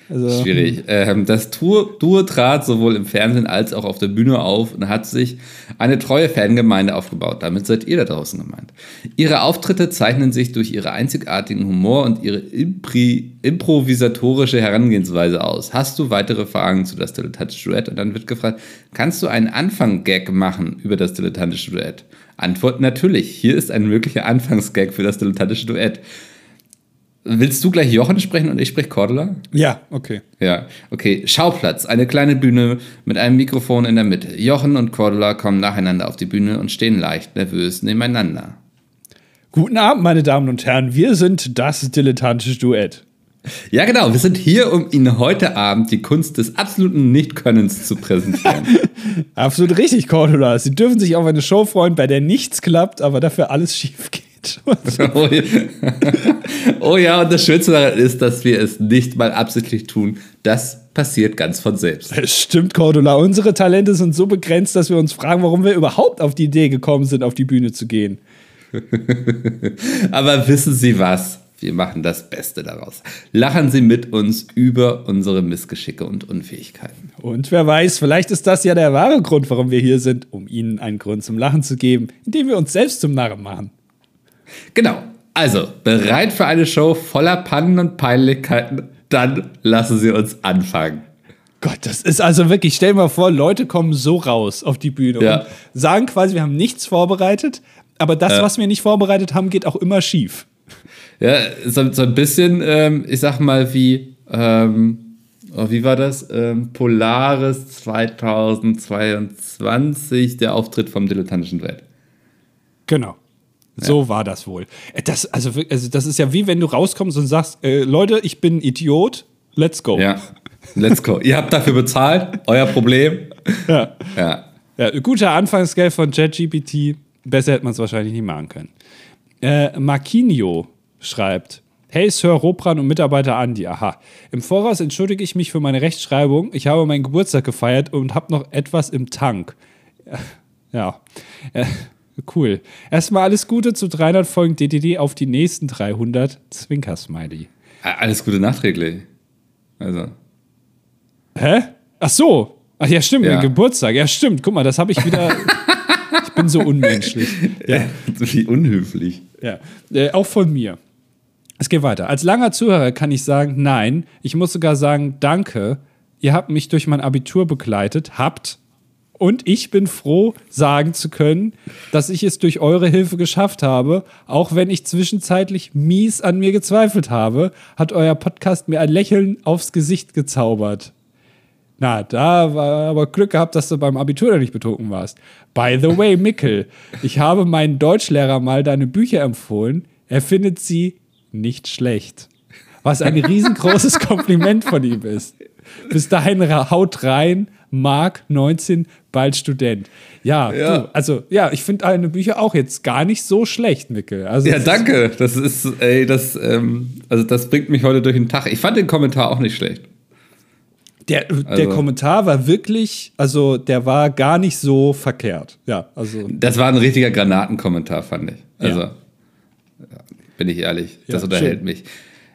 Also, Schwierig. Ähm, das Duo, trat sowohl im Fernsehen als auch auf der Bühne auf und hat sich eine treue Fangemeinde aufgebaut. Damit seid ihr da draußen gemeint. Ihre Auftritte zeichnen sich durch ihre einzigartigen Humor und ihre impri improvisatorische Herangehensweise aus. Hast du weitere Fragen zu das dilettantische Duett? Und dann wird gefragt, kannst du einen Anfang-Gag machen über das dilettantische Duett? Antwort natürlich. Hier ist ein möglicher Anfangsgag für das dilettantische Duett. Willst du gleich Jochen sprechen und ich spreche Cordula? Ja, okay. Ja, okay. Schauplatz. Eine kleine Bühne mit einem Mikrofon in der Mitte. Jochen und Cordula kommen nacheinander auf die Bühne und stehen leicht nervös nebeneinander. Guten Abend, meine Damen und Herren. Wir sind das dilettantische Duett. Ja, genau. Wir sind hier, um Ihnen heute Abend die Kunst des absoluten Nichtkönnens zu präsentieren. Absolut richtig, Cordula. Sie dürfen sich auf eine Show freuen, bei der nichts klappt, aber dafür alles schief geht. Oh, ja. oh ja, und das Schönste daran ist, dass wir es nicht mal absichtlich tun. Das passiert ganz von selbst. Es stimmt, Cordula. Unsere Talente sind so begrenzt, dass wir uns fragen, warum wir überhaupt auf die Idee gekommen sind, auf die Bühne zu gehen. Aber wissen Sie was? Wir machen das Beste daraus. Lachen Sie mit uns über unsere Missgeschicke und Unfähigkeiten. Und wer weiß, vielleicht ist das ja der wahre Grund, warum wir hier sind, um Ihnen einen Grund zum Lachen zu geben, indem wir uns selbst zum Narren machen. Genau. Also, bereit für eine Show voller Pannen und Peinlichkeiten? Dann lassen Sie uns anfangen. Gott, das ist also wirklich, stell dir mal vor, Leute kommen so raus auf die Bühne Ja. und sagen quasi, wir haben nichts vorbereitet, aber das, Ja. was wir nicht vorbereitet haben, geht auch immer schief. Ja, so, so ein bisschen, ähm, ich sag mal, wie, ähm, oh, wie war das? Ähm, Polaris 2022, der Auftritt vom dilettantischen Welt. Genau. So war das wohl. Äh, Das, also, also, das ist ja wie wenn du rauskommst und sagst, äh, Leute, ich bin ein Idiot, let's go. Ja, let's go. Ihr habt dafür bezahlt, euer Problem. Ja. Ja. Ja, guter Anfangsgeld von ChatGPT. Besser hätte man es wahrscheinlich nicht machen können. Äh, Marquinho schreibt: Hey, Sir Ropran und Mitarbeiter Andi, aha. Im Voraus entschuldige ich mich für meine Rechtschreibung. Ich habe meinen Geburtstag gefeiert und habe noch etwas im Tank. Ja, äh, cool. Erstmal alles Gute zu 300 Folgen DDD auf die nächsten 300. Zwinker-Smiley. Alles Gute nachträglich. Also. Hä? Ach so. Ach ja, stimmt, Ja. mein Geburtstag. Ja, stimmt. Guck mal, das habe ich wieder. ich bin so unmenschlich. Ja. Wie unhöflich. Ja, äh, auch von mir. Es geht weiter. Als langer Zuhörer kann ich sagen, nein. Ich muss sogar sagen, danke. Ihr habt mich durch mein Abitur begleitet, habt. Und ich bin froh, sagen zu können, dass ich es durch eure Hilfe geschafft habe. Auch wenn ich zwischenzeitlich mies an mir gezweifelt habe, hat euer Podcast mir ein Lächeln aufs Gesicht gezaubert. Na, da war aber Glück gehabt, dass du beim Abitur noch nicht betrunken warst. By the way, Mickel, ich habe meinen Deutschlehrer mal deine Bücher empfohlen. Er findet sie nicht schlecht. Was ein riesengroßes Kompliment von ihm ist. Bis dahin haut rein, Mark 19, bald Student. Ja, Ja. Du, also ja, ich finde deine Bücher auch jetzt gar nicht so schlecht, Mickel. Also, Ja, danke. Das ist, ey, das, ähm, also das bringt mich heute durch den Tag. Ich fand den Kommentar auch nicht schlecht. Der, der Also- Kommentar war wirklich, also der war gar nicht so verkehrt. Ja, also Das war ein richtiger Granatenkommentar, fand ich. Also, ja, bin ich ehrlich, das Ja, unterhält schön. mich.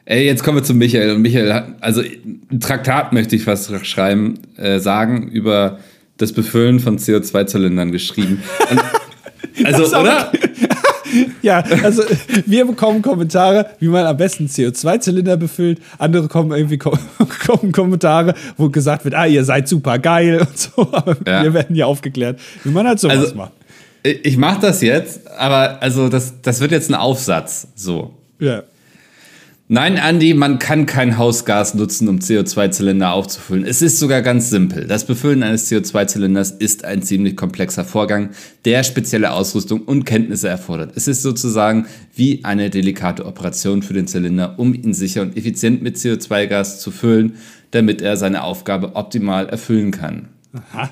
Ey, jetzt kommen wir zu Michael. Und Michael hat, also ein Traktat möchte ich was schreiben, äh, sagen über das Befüllen von CO2-Zylindern geschrieben. Und, also, oder? Ja, also wir bekommen Kommentare, wie man am besten CO2-Zylinder befüllt. Andere kommen irgendwie Ko kommen Kommentare, wo gesagt wird, ah, ihr seid super geil und so. Aber Ja. wir werden hier aufgeklärt, wie man halt sowas Also- macht. Ich ich mache das jetzt, aber also das, das wird jetzt ein Aufsatz. So. Ja. Nein, Andi, man kann kein Hausgas nutzen, um CO2-Zylinder aufzufüllen. Es ist sogar ganz simpel. Das Befüllen eines CO2-Zylinders ist ein ziemlich komplexer Vorgang, der spezielle Ausrüstung und Kenntnisse erfordert. Es ist sozusagen wie eine delikate Operation für den Zylinder, um ihn sicher und effizient mit CO2-Gas zu füllen, damit er seine Aufgabe optimal erfüllen kann. Aha.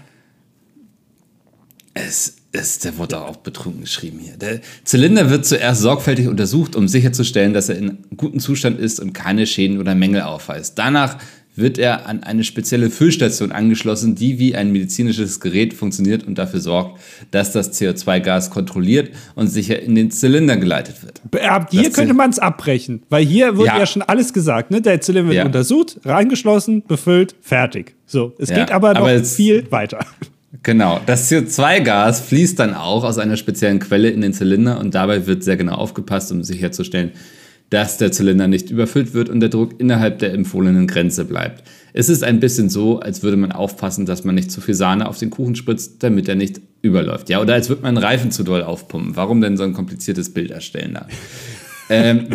Es ist, der wurde auch betrunken geschrieben hier. Der Zylinder wird zuerst sorgfältig untersucht, um sicherzustellen, dass er in gutem Zustand ist und keine Schäden oder Mängel aufweist. Danach wird er an eine spezielle Füllstation angeschlossen, die wie ein medizinisches Gerät funktioniert und dafür sorgt, dass das CO2-Gas kontrolliert und sicher in den Zylinder geleitet wird. Ab hier Das könnte man es abbrechen, weil hier wird ja. Ja. schon alles gesagt. Ne? Der Zylinder wird Ja. untersucht, reingeschlossen, befüllt, fertig. So, es Ja, geht aber noch aber viel weiter. Genau, das CO2-Gas fließt dann auch aus einer speziellen Quelle in den Zylinder und dabei wird sehr genau aufgepasst, um sicherzustellen, dass der Zylinder nicht überfüllt wird und der Druck innerhalb der empfohlenen Grenze bleibt. Es ist ein bisschen so, als würde man aufpassen, dass man nicht zu viel Sahne auf den Kuchen spritzt, damit er nicht überläuft. Ja, oder als würde man einen Reifen zu doll aufpumpen. Warum denn so ein kompliziertes Bild erstellen da? ähm,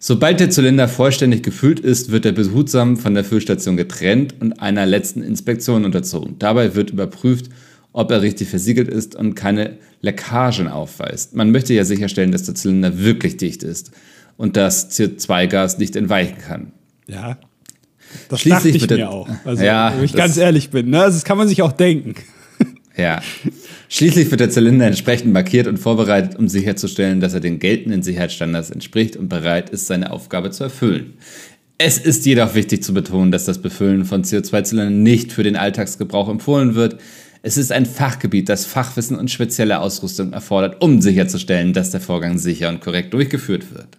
Sobald der Zylinder vollständig gefüllt ist, wird er behutsam von der Füllstation getrennt und einer letzten Inspektion unterzogen. Dabei wird überprüft, ob er richtig versiegelt ist und keine Leckagen aufweist. Man möchte ja sicherstellen, dass der Zylinder wirklich dicht ist und das CO2-Gas nicht entweichen kann. Ja. Das Schließlich dachte ich mir auch. Also, Ja, wenn ich ganz ehrlich bin. Ne? Also, das kann man sich auch denken. Ja. Schließlich wird der Zylinder entsprechend markiert und vorbereitet, um sicherzustellen, dass er den geltenden Sicherheitsstandards entspricht und bereit ist, seine Aufgabe zu erfüllen. Es ist jedoch wichtig zu betonen, dass das Befüllen von CO2-Zylindern nicht für den Alltagsgebrauch empfohlen wird. Es ist ein Fachgebiet, das Fachwissen und spezielle Ausrüstung erfordert, um sicherzustellen, dass der Vorgang sicher und korrekt durchgeführt wird.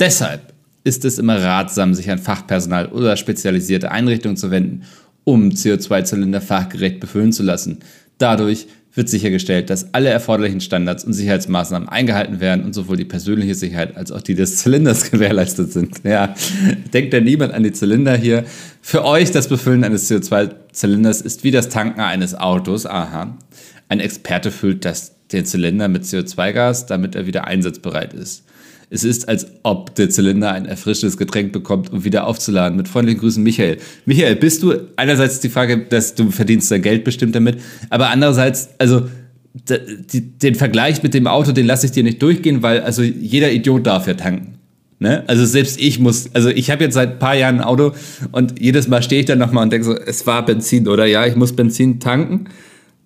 Deshalb ist es immer ratsam, sich an Fachpersonal oder spezialisierte Einrichtungen zu wenden, um CO2-Zylinder fachgerecht befüllen zu lassen. Dadurch wird sichergestellt, dass alle erforderlichen Standards und Sicherheitsmaßnahmen eingehalten werden und sowohl die persönliche Sicherheit als auch die des Zylinders gewährleistet sind. Ja, denkt ja niemand an die Zylinder hier. Für euch das Befüllen eines CO2-Zylinders ist wie das Tanken eines Autos. Aha. Ein Experte füllt das, den Zylinder mit CO2-Gas, damit er wieder einsatzbereit ist. Es ist, als ob der Zylinder ein erfrischendes Getränk bekommt, um wieder aufzuladen. Mit freundlichen Grüßen, Michael. Michael, bist du einerseits die Frage, dass du verdienst dein Geld bestimmt damit, aber andererseits, also den Vergleich mit dem Auto, den lasse ich dir nicht durchgehen, weil also jeder Idiot darf ja tanken. Ne? Also selbst ich muss, also ich habe jetzt seit ein paar Jahren ein Auto und jedes Mal stehe ich dann nochmal und denke so, es war Benzin oder ja, ich muss Benzin tanken.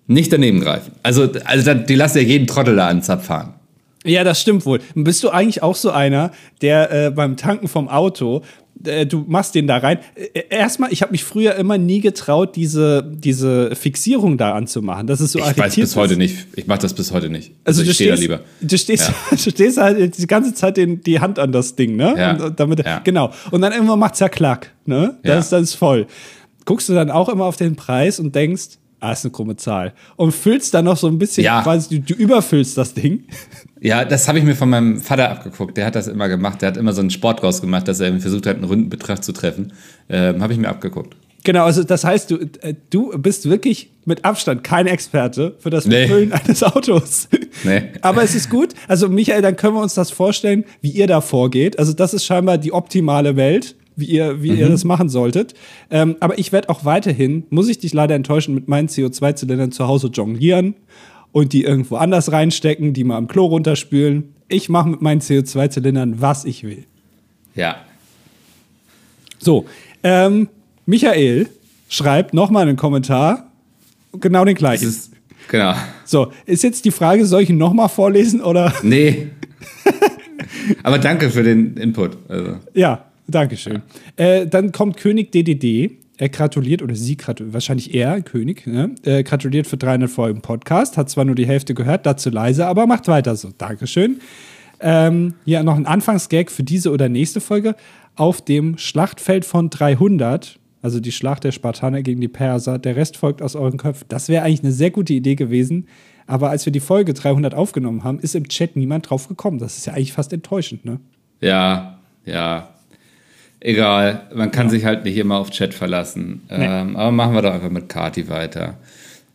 Nicht daneben greifen. Also, also die lassen ja jeden Trottel da ans Abfahren. Ja, das stimmt wohl. Bist du eigentlich auch so einer, der äh, beim Tanken vom Auto, äh, du machst den da rein. Äh, erstmal, ich habe mich früher immer nie getraut, diese, diese Fixierung da anzumachen. Das ist so Ich weiß bis heute nicht. Ich mache das bis heute nicht. Also, also ich stehe da lieber. Du stehst, ja. du stehst halt die ganze Zeit den, die Hand an das Ding, ne? Ja. Und damit, ja. Genau. Und dann irgendwann macht's ja klack, ne? Das, ja. ist, das ist voll. Guckst du dann auch immer auf den Preis und denkst, ah, ist eine krumme Zahl. Und füllst dann noch so ein bisschen, ja. quasi, du, du überfüllst das Ding. Ja, das habe ich mir von meinem Vater abgeguckt. Der hat das immer gemacht. Der hat immer so einen Sport draus gemacht, dass er versucht hat, einen runden Betrag zu treffen. Ähm, habe ich mir abgeguckt. Genau, also das heißt, du, äh, du bist wirklich mit Abstand kein Experte für das nee. eines Autos. Nee. Aber es ist gut. Also, Michael, dann können wir uns das vorstellen, wie ihr da vorgeht. Also, das ist scheinbar die optimale Welt, wie ihr, wie mhm. ihr das machen solltet. Ähm, aber ich werde auch weiterhin, muss ich dich leider enttäuschen, mit meinen CO2-Zylindern zu Hause jonglieren und die irgendwo anders reinstecken, die mal am Klo runterspülen. Ich mache mit meinen CO2-Zylindern, was ich will. Ja. So, ähm, Michael schreibt nochmal einen Kommentar, genau den gleichen. Ist, genau. So, ist jetzt die Frage, soll ich ihn nochmal vorlesen oder? Nee. Aber danke für den Input. Also. Ja, danke schön. Ja. Äh, dann kommt König DDD er gratuliert, oder sie gratuliert, wahrscheinlich er, König, ne? er gratuliert für 300 Folgen Podcast, hat zwar nur die Hälfte gehört, dazu leise, aber macht weiter so. Dankeschön. Ähm, ja, noch ein Anfangsgag für diese oder nächste Folge. Auf dem Schlachtfeld von 300, also die Schlacht der Spartaner gegen die Perser, der Rest folgt aus euren Köpfen. Das wäre eigentlich eine sehr gute Idee gewesen. Aber als wir die Folge 300 aufgenommen haben, ist im Chat niemand drauf gekommen. Das ist ja eigentlich fast enttäuschend, ne? Ja, ja. Egal, man kann ja. sich halt nicht immer auf Chat verlassen. Nee. Ähm, aber machen wir doch einfach mit Kati weiter.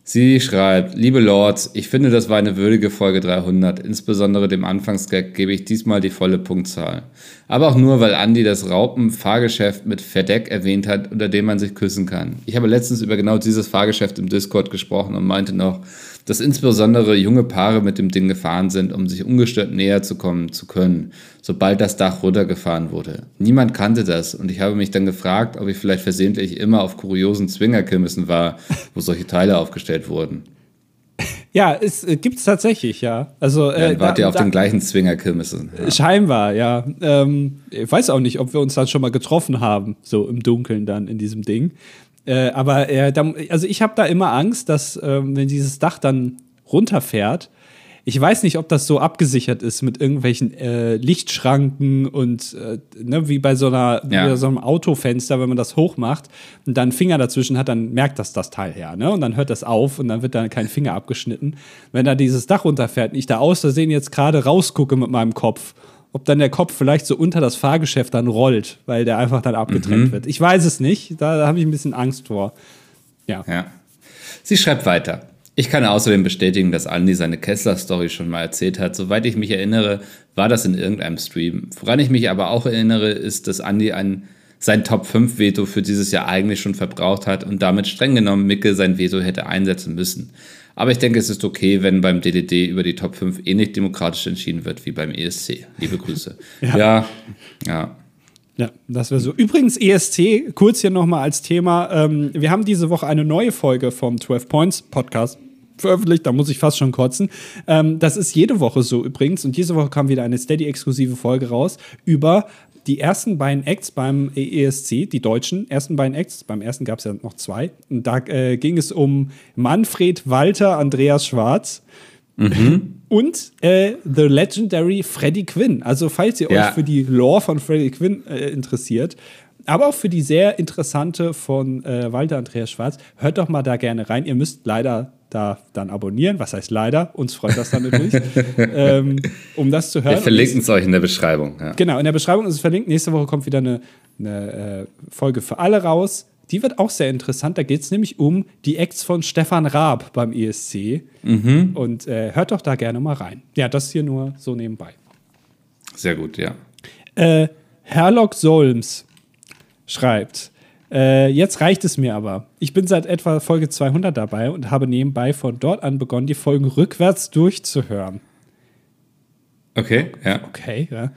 Sie schreibt, liebe Lords, ich finde, das war eine würdige Folge 300. Insbesondere dem Anfangsgag gebe ich diesmal die volle Punktzahl. Aber auch nur, weil Andy das Raupen-Fahrgeschäft mit Verdeck erwähnt hat, unter dem man sich küssen kann. Ich habe letztens über genau dieses Fahrgeschäft im Discord gesprochen und meinte noch, dass insbesondere junge Paare mit dem Ding gefahren sind, um sich ungestört näher zu kommen zu können, sobald das Dach runtergefahren wurde. Niemand kannte das und ich habe mich dann gefragt, ob ich vielleicht versehentlich immer auf kuriosen Zwingerkirmessen war, wo solche Teile aufgestellt wurden. Ja, es äh, gibt es tatsächlich, ja. Also, äh, ja, wart ihr auf da, den gleichen Zwingerkirmessen? Ja. Scheinbar, ja. Ähm, ich weiß auch nicht, ob wir uns dann schon mal getroffen haben, so im Dunkeln dann in diesem Ding. Äh, aber äh, da, also ich habe da immer Angst, dass ähm, wenn dieses Dach dann runterfährt, ich weiß nicht, ob das so abgesichert ist mit irgendwelchen äh, Lichtschranken und äh, ne, wie bei so, einer, ja. bei so einem Autofenster, wenn man das hochmacht und dann einen Finger dazwischen hat, dann merkt das das Teil her. Ne? Und dann hört das auf und dann wird da kein Finger abgeschnitten. Wenn da dieses Dach runterfährt und ich da aus Versehen jetzt gerade rausgucke mit meinem Kopf ob dann der Kopf vielleicht so unter das Fahrgeschäft dann rollt, weil der einfach dann abgetrennt mhm. wird. Ich weiß es nicht, da habe ich ein bisschen Angst vor. Ja. ja. Sie schreibt weiter. Ich kann außerdem bestätigen, dass Andy seine Kessler-Story schon mal erzählt hat. Soweit ich mich erinnere, war das in irgendeinem Stream. Woran ich mich aber auch erinnere, ist, dass Andy ein, sein Top-5-Veto für dieses Jahr eigentlich schon verbraucht hat und damit streng genommen Micke sein Veto hätte einsetzen müssen. Aber ich denke, es ist okay, wenn beim DDD über die Top 5 ähnlich demokratisch entschieden wird wie beim ESC. Liebe Grüße. ja. ja. ja. Ja, das wäre so. Übrigens, ESC, kurz hier nochmal als Thema. Ähm, wir haben diese Woche eine neue Folge vom 12 Points Podcast veröffentlicht, da muss ich fast schon kotzen. Ähm, das ist jede Woche so übrigens und diese Woche kam wieder eine Steady-exklusive Folge raus über die ersten beiden Acts beim ESC, die deutschen ersten beiden Acts, beim ersten gab es ja noch zwei. Und da äh, ging es um Manfred Walter, Andreas Schwarz. Mhm. Und äh, The Legendary Freddie Quinn. Also, falls ihr ja. euch für die Lore von Freddie Quinn äh, interessiert, aber auch für die sehr interessante von äh, Walter Andreas Schwarz, hört doch mal da gerne rein. Ihr müsst leider da dann abonnieren. Was heißt leider? Uns freut das dann natürlich, ähm, um das zu hören. Wir verlinken es euch in der Beschreibung. Ja. Genau, in der Beschreibung ist es verlinkt. Nächste Woche kommt wieder eine, eine äh, Folge für alle raus. Die wird auch sehr interessant. Da geht es nämlich um die Acts von Stefan Raab beim ESC. Mhm. Und äh, hört doch da gerne mal rein. Ja, das hier nur so nebenbei. Sehr gut, ja. Äh, Herlock Solms schreibt: äh, jetzt reicht es mir aber. Ich bin seit etwa Folge 200 dabei und habe nebenbei von dort an begonnen, die Folgen rückwärts durchzuhören. Okay, ja. Okay, ja.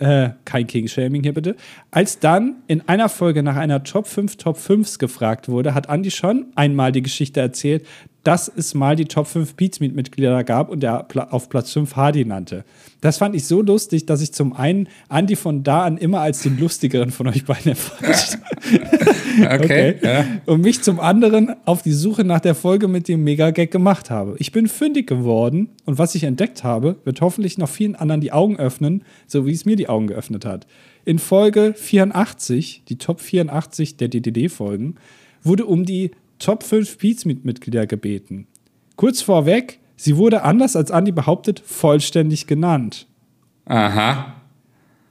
Äh, kein King-Shaming hier bitte. Als dann in einer Folge nach einer Top 5 Top 5s gefragt wurde, hat Andy schon einmal die Geschichte erzählt, dass es mal die Top 5 Beatsmeet-Mitglieder gab und er auf Platz 5 Hardy nannte. Das fand ich so lustig, dass ich zum einen Andy von da an immer als den lustigeren von euch beiden empfand. okay. okay. Ja. Und mich zum anderen auf die Suche nach der Folge mit dem Mega-Gag gemacht habe. Ich bin fündig geworden und was ich entdeckt habe, wird hoffentlich noch vielen anderen die Augen öffnen, so wie es mir die Augen geöffnet hat. In Folge 84, die Top 84 der DDD-Folgen, wurde um die Top 5 Beats-Mitglieder gebeten. Kurz vorweg, sie wurde anders als Andy behauptet, vollständig genannt. Aha.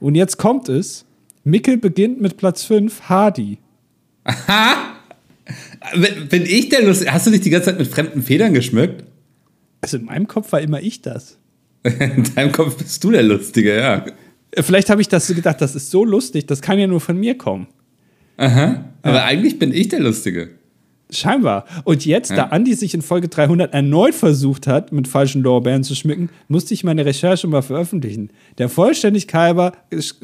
Und jetzt kommt es. Mickel beginnt mit Platz 5, Hardy. Aha! Bin ich der Lustige? Hast du dich die ganze Zeit mit fremden Federn geschmückt? Also in meinem Kopf war immer ich das. in deinem Kopf bist du der Lustige, ja. Vielleicht habe ich das gedacht, das ist so lustig, das kann ja nur von mir kommen. Aha. Aber ja. eigentlich bin ich der Lustige. Scheinbar. Und jetzt, ja. da Andi sich in Folge 300 erneut versucht hat, mit falschen Lorbeeren zu schmücken, musste ich meine Recherche mal veröffentlichen. Der Vollständigkeit halber,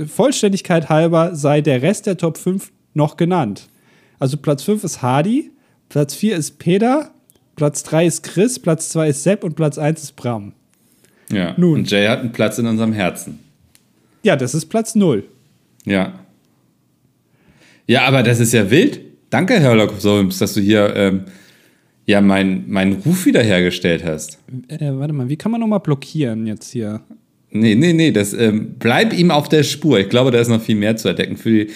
Vollständigkeit halber sei der Rest der Top 5 noch genannt. Also Platz 5 ist Hardy, Platz 4 ist Peter, Platz 3 ist Chris, Platz 2 ist Sepp und Platz 1 ist Bram. Ja. Nun. Und Jay hat einen Platz in unserem Herzen. Ja, das ist Platz 0. Ja. Ja, aber das ist ja wild. Danke, Herr Solms, dass du hier ähm, ja meinen mein Ruf wiederhergestellt hast. Äh, warte mal, wie kann man nochmal blockieren jetzt hier? Nee, nee, nee, das, ähm, bleib ihm auf der Spur. Ich glaube, da ist noch viel mehr zu entdecken. Für die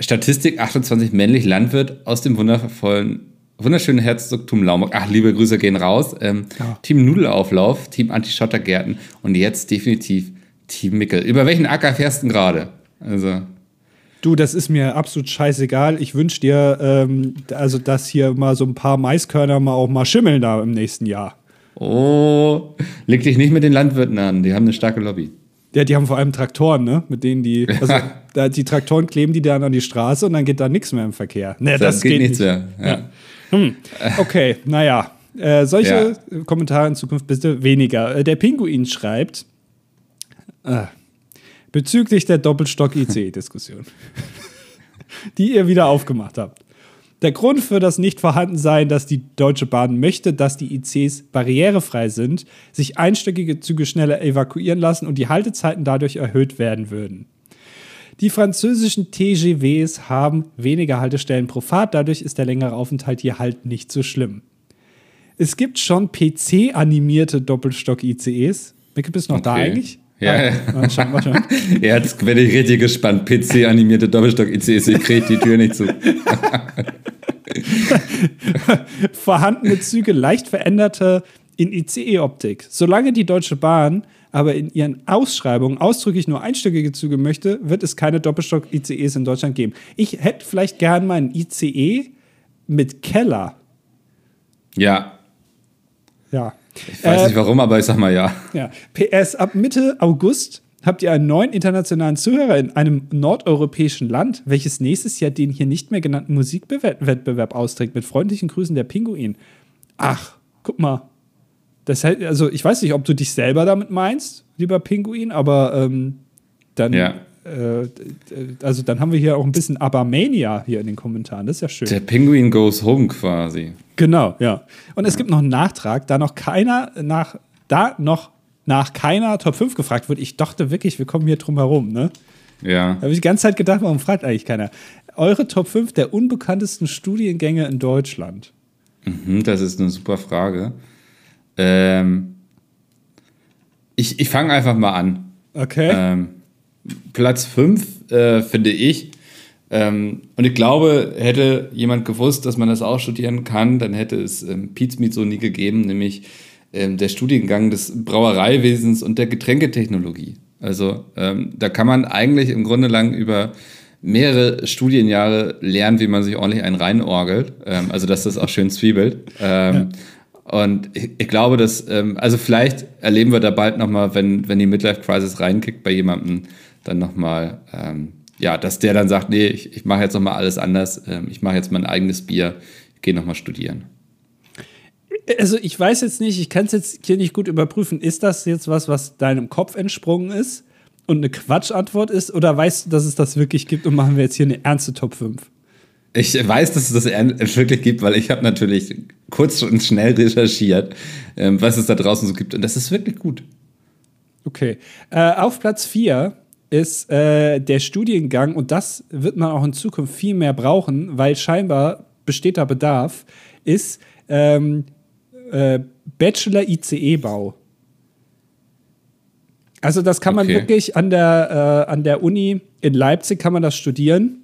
Statistik 28 männlich Landwirt aus dem wundervollen, wunderschönen Herzogtum Laumburg. Ach, liebe Grüße gehen raus. Ähm, ja. Team Nudelauflauf, Team Anti-Schottergärten und jetzt definitiv Team Mickel. Über welchen Acker fährst du gerade? Also. Du, das ist mir absolut scheißegal. Ich wünsche dir, ähm, also, dass hier mal so ein paar Maiskörner mal auch mal schimmeln da im nächsten Jahr. Oh, leg dich nicht mit den Landwirten an. Die haben eine starke Lobby. Ja, die haben vor allem Traktoren, ne? Mit denen die, also da, die Traktoren kleben die dann an die Straße und dann geht da nichts mehr im Verkehr. Ne, das, das geht, geht, nichts nicht. mehr. Ja. Ja. Hm. Okay, naja. Äh, solche ja. Kommentare in Zukunft bitte weniger. Äh, der Pinguin schreibt, äh, bezüglich der Doppelstock-ICE-Diskussion, die ihr wieder aufgemacht habt. Der Grund für das Nichtvorhandensein, dass die Deutsche Bahn möchte, dass die ICs barrierefrei sind, sich einstöckige Züge schneller evakuieren lassen und die Haltezeiten dadurch erhöht werden würden. Die französischen TGWs haben weniger Haltestellen pro Fahrt, dadurch ist der längere Aufenthalt hier halt nicht so schlimm. Es gibt schon PC-animierte Doppelstock-ICEs. Micke, bist du noch okay. da eigentlich? Ja, ja. ja. Schon, mal schon. Jetzt bin ich richtig gespannt. PC-animierte Doppelstock-ICs, ich kriege die Tür nicht zu. Vorhandene Züge leicht veränderte in ICE-Optik. Solange die Deutsche Bahn aber in ihren Ausschreibungen ausdrücklich nur einstöckige Züge möchte, wird es keine Doppelstock-ICEs in Deutschland geben. Ich hätte vielleicht gern meinen ICE mit Keller. Ja. Ja. Ich weiß äh, nicht warum, aber ich sag mal ja. Ja. PS, ab Mitte August habt ihr einen neuen internationalen Zuhörer in einem nordeuropäischen Land, welches nächstes Jahr den hier nicht mehr genannten Musikwettbewerb austrägt. Mit freundlichen Grüßen der Pinguin. Ach, guck mal. Das heißt, also ich weiß nicht, ob du dich selber damit meinst, lieber Pinguin, aber ähm, dann ja. Äh, also dann haben wir hier auch ein bisschen Abermania hier in den Kommentaren. Das ist ja schön. Der Penguin goes home quasi. Genau, ja. Und es gibt noch einen Nachtrag, da noch keiner nach, da noch nach keiner Top 5 gefragt wird. Ich dachte wirklich, wir kommen hier drum herum, ne? Ja. Da habe ich die ganze Zeit gedacht, warum fragt eigentlich keiner? Eure Top 5 der unbekanntesten Studiengänge in Deutschland. Mhm, das ist eine super Frage. Ähm, ich ich fange einfach mal an. Okay. Ähm, Platz 5 äh, finde ich. Ähm, und ich glaube, hätte jemand gewusst, dass man das auch studieren kann, dann hätte es ähm, Pizmeet so nie gegeben, nämlich ähm, der Studiengang des Brauereiwesens und der Getränketechnologie. Also ähm, da kann man eigentlich im Grunde lang über mehrere Studienjahre lernen, wie man sich ordentlich einen reinorgelt. Ähm, also dass das auch schön zwiebelt. Ähm, Und ich, ich glaube, dass, ähm, also vielleicht erleben wir da bald nochmal, wenn, wenn die Midlife Crisis reinkickt bei jemandem, dann nochmal, ähm, ja, dass der dann sagt, nee, ich, ich mache jetzt nochmal alles anders, ähm, ich mache jetzt mein eigenes Bier, ich gehe nochmal studieren. Also ich weiß jetzt nicht, ich kann es jetzt hier nicht gut überprüfen. Ist das jetzt was, was deinem Kopf entsprungen ist und eine Quatschantwort ist? Oder weißt du, dass es das wirklich gibt und machen wir jetzt hier eine ernste Top 5? Ich weiß, dass es das wirklich gibt, weil ich habe natürlich kurz und schnell recherchiert, ähm, was es da draußen so gibt. Und das ist wirklich gut. Okay. Äh, auf Platz 4 ist äh, der Studiengang, und das wird man auch in Zukunft viel mehr brauchen, weil scheinbar besteht da Bedarf, ist ähm, äh, Bachelor ICE-Bau. Also das kann man Okay. wirklich an der, äh, an der Uni in Leipzig kann man das studieren,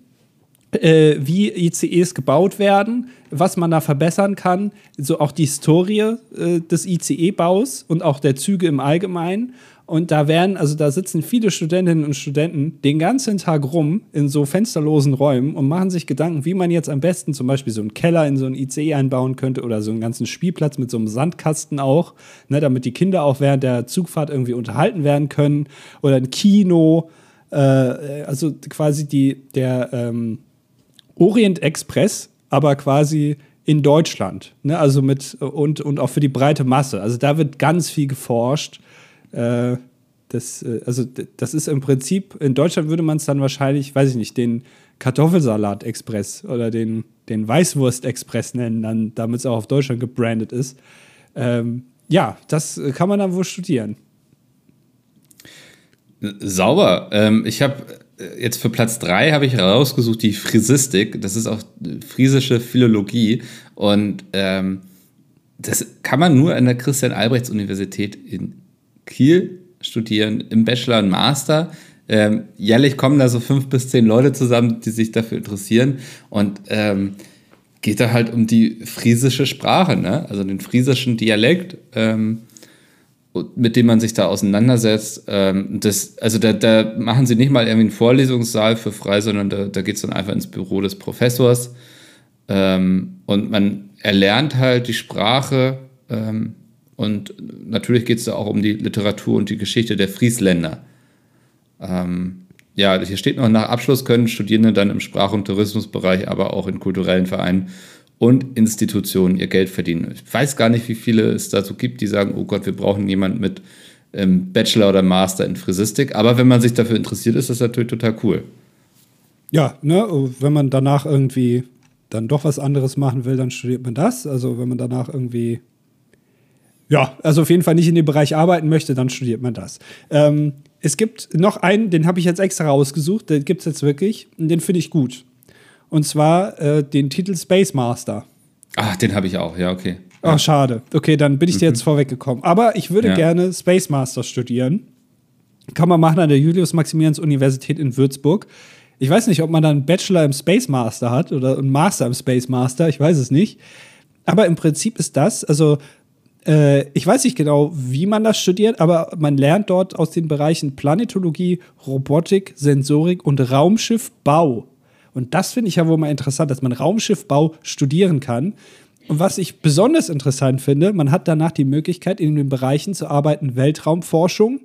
äh, wie ICEs gebaut werden, was man da verbessern kann, so auch die Historie äh, des ICE-Baus und auch der Züge im Allgemeinen. Und da werden, also da sitzen viele Studentinnen und Studenten den ganzen Tag rum in so fensterlosen Räumen und machen sich Gedanken, wie man jetzt am besten zum Beispiel so einen Keller in so einen ICE einbauen könnte oder so einen ganzen Spielplatz mit so einem Sandkasten auch, ne, damit die Kinder auch während der Zugfahrt irgendwie unterhalten werden können oder ein Kino, äh, also quasi die, der, ähm, Orient Express, aber quasi in Deutschland. Ne? Also mit und, und auch für die breite Masse. Also da wird ganz viel geforscht. Äh, das, äh, also das ist im Prinzip, in Deutschland würde man es dann wahrscheinlich, weiß ich nicht, den Kartoffelsalat-Express oder den, den Weißwurst-Express nennen, dann, damit es auch auf Deutschland gebrandet ist. Ähm, ja, das kann man dann wohl studieren. Sauber. Ähm, ich habe äh, jetzt für Platz drei habe ich herausgesucht die Frisistik. Das ist auch friesische Philologie und ähm, das kann man nur an der Christian-Albrechts-Universität in Kiel studieren, im Bachelor und Master. Ähm, jährlich kommen da so fünf bis zehn Leute zusammen, die sich dafür interessieren und ähm, geht da halt um die friesische Sprache, ne? also den friesischen Dialekt. Ähm, mit dem man sich da auseinandersetzt. Ähm, das, also da, da machen sie nicht mal irgendwie einen Vorlesungssaal für frei, sondern da, da geht es dann einfach ins Büro des Professors. Ähm, und man erlernt halt die Sprache ähm, und natürlich geht es da auch um die Literatur und die Geschichte der Friesländer. Ähm, ja, hier steht noch, nach Abschluss können Studierende dann im Sprach- und Tourismusbereich, aber auch in kulturellen Vereinen und Institutionen ihr Geld verdienen. Ich weiß gar nicht, wie viele es dazu gibt, die sagen, oh Gott, wir brauchen jemanden mit ähm, Bachelor oder Master in Frisistik. Aber wenn man sich dafür interessiert, ist das natürlich total cool. Ja, ne, wenn man danach irgendwie dann doch was anderes machen will, dann studiert man das. Also wenn man danach irgendwie, ja, also auf jeden Fall nicht in dem Bereich arbeiten möchte, dann studiert man das. Ähm, es gibt noch einen, den habe ich jetzt extra rausgesucht, den gibt es jetzt wirklich, und den finde ich gut. Und zwar äh, den Titel Space Master. Ach, den habe ich auch, ja, okay. Ach, schade. Okay, dann bin ich dir jetzt vorweggekommen. Aber ich würde Ja. gerne Space Master studieren. Kann man machen an der Julius-Maximilians-Universität in Würzburg. Ich weiß nicht, ob man dann einen Bachelor im Space Master hat oder einen Master im Space Master. Ich weiß es nicht. Aber im Prinzip ist das, also äh, ich weiß nicht genau, wie man das studiert, aber man lernt dort aus den Bereichen Planetologie, Robotik, Sensorik und Raumschiffbau. Und das finde ich ja wohl mal interessant, dass man Raumschiffbau studieren kann. Und was ich besonders interessant finde, man hat danach die Möglichkeit, in den Bereichen zu arbeiten: Weltraumforschung,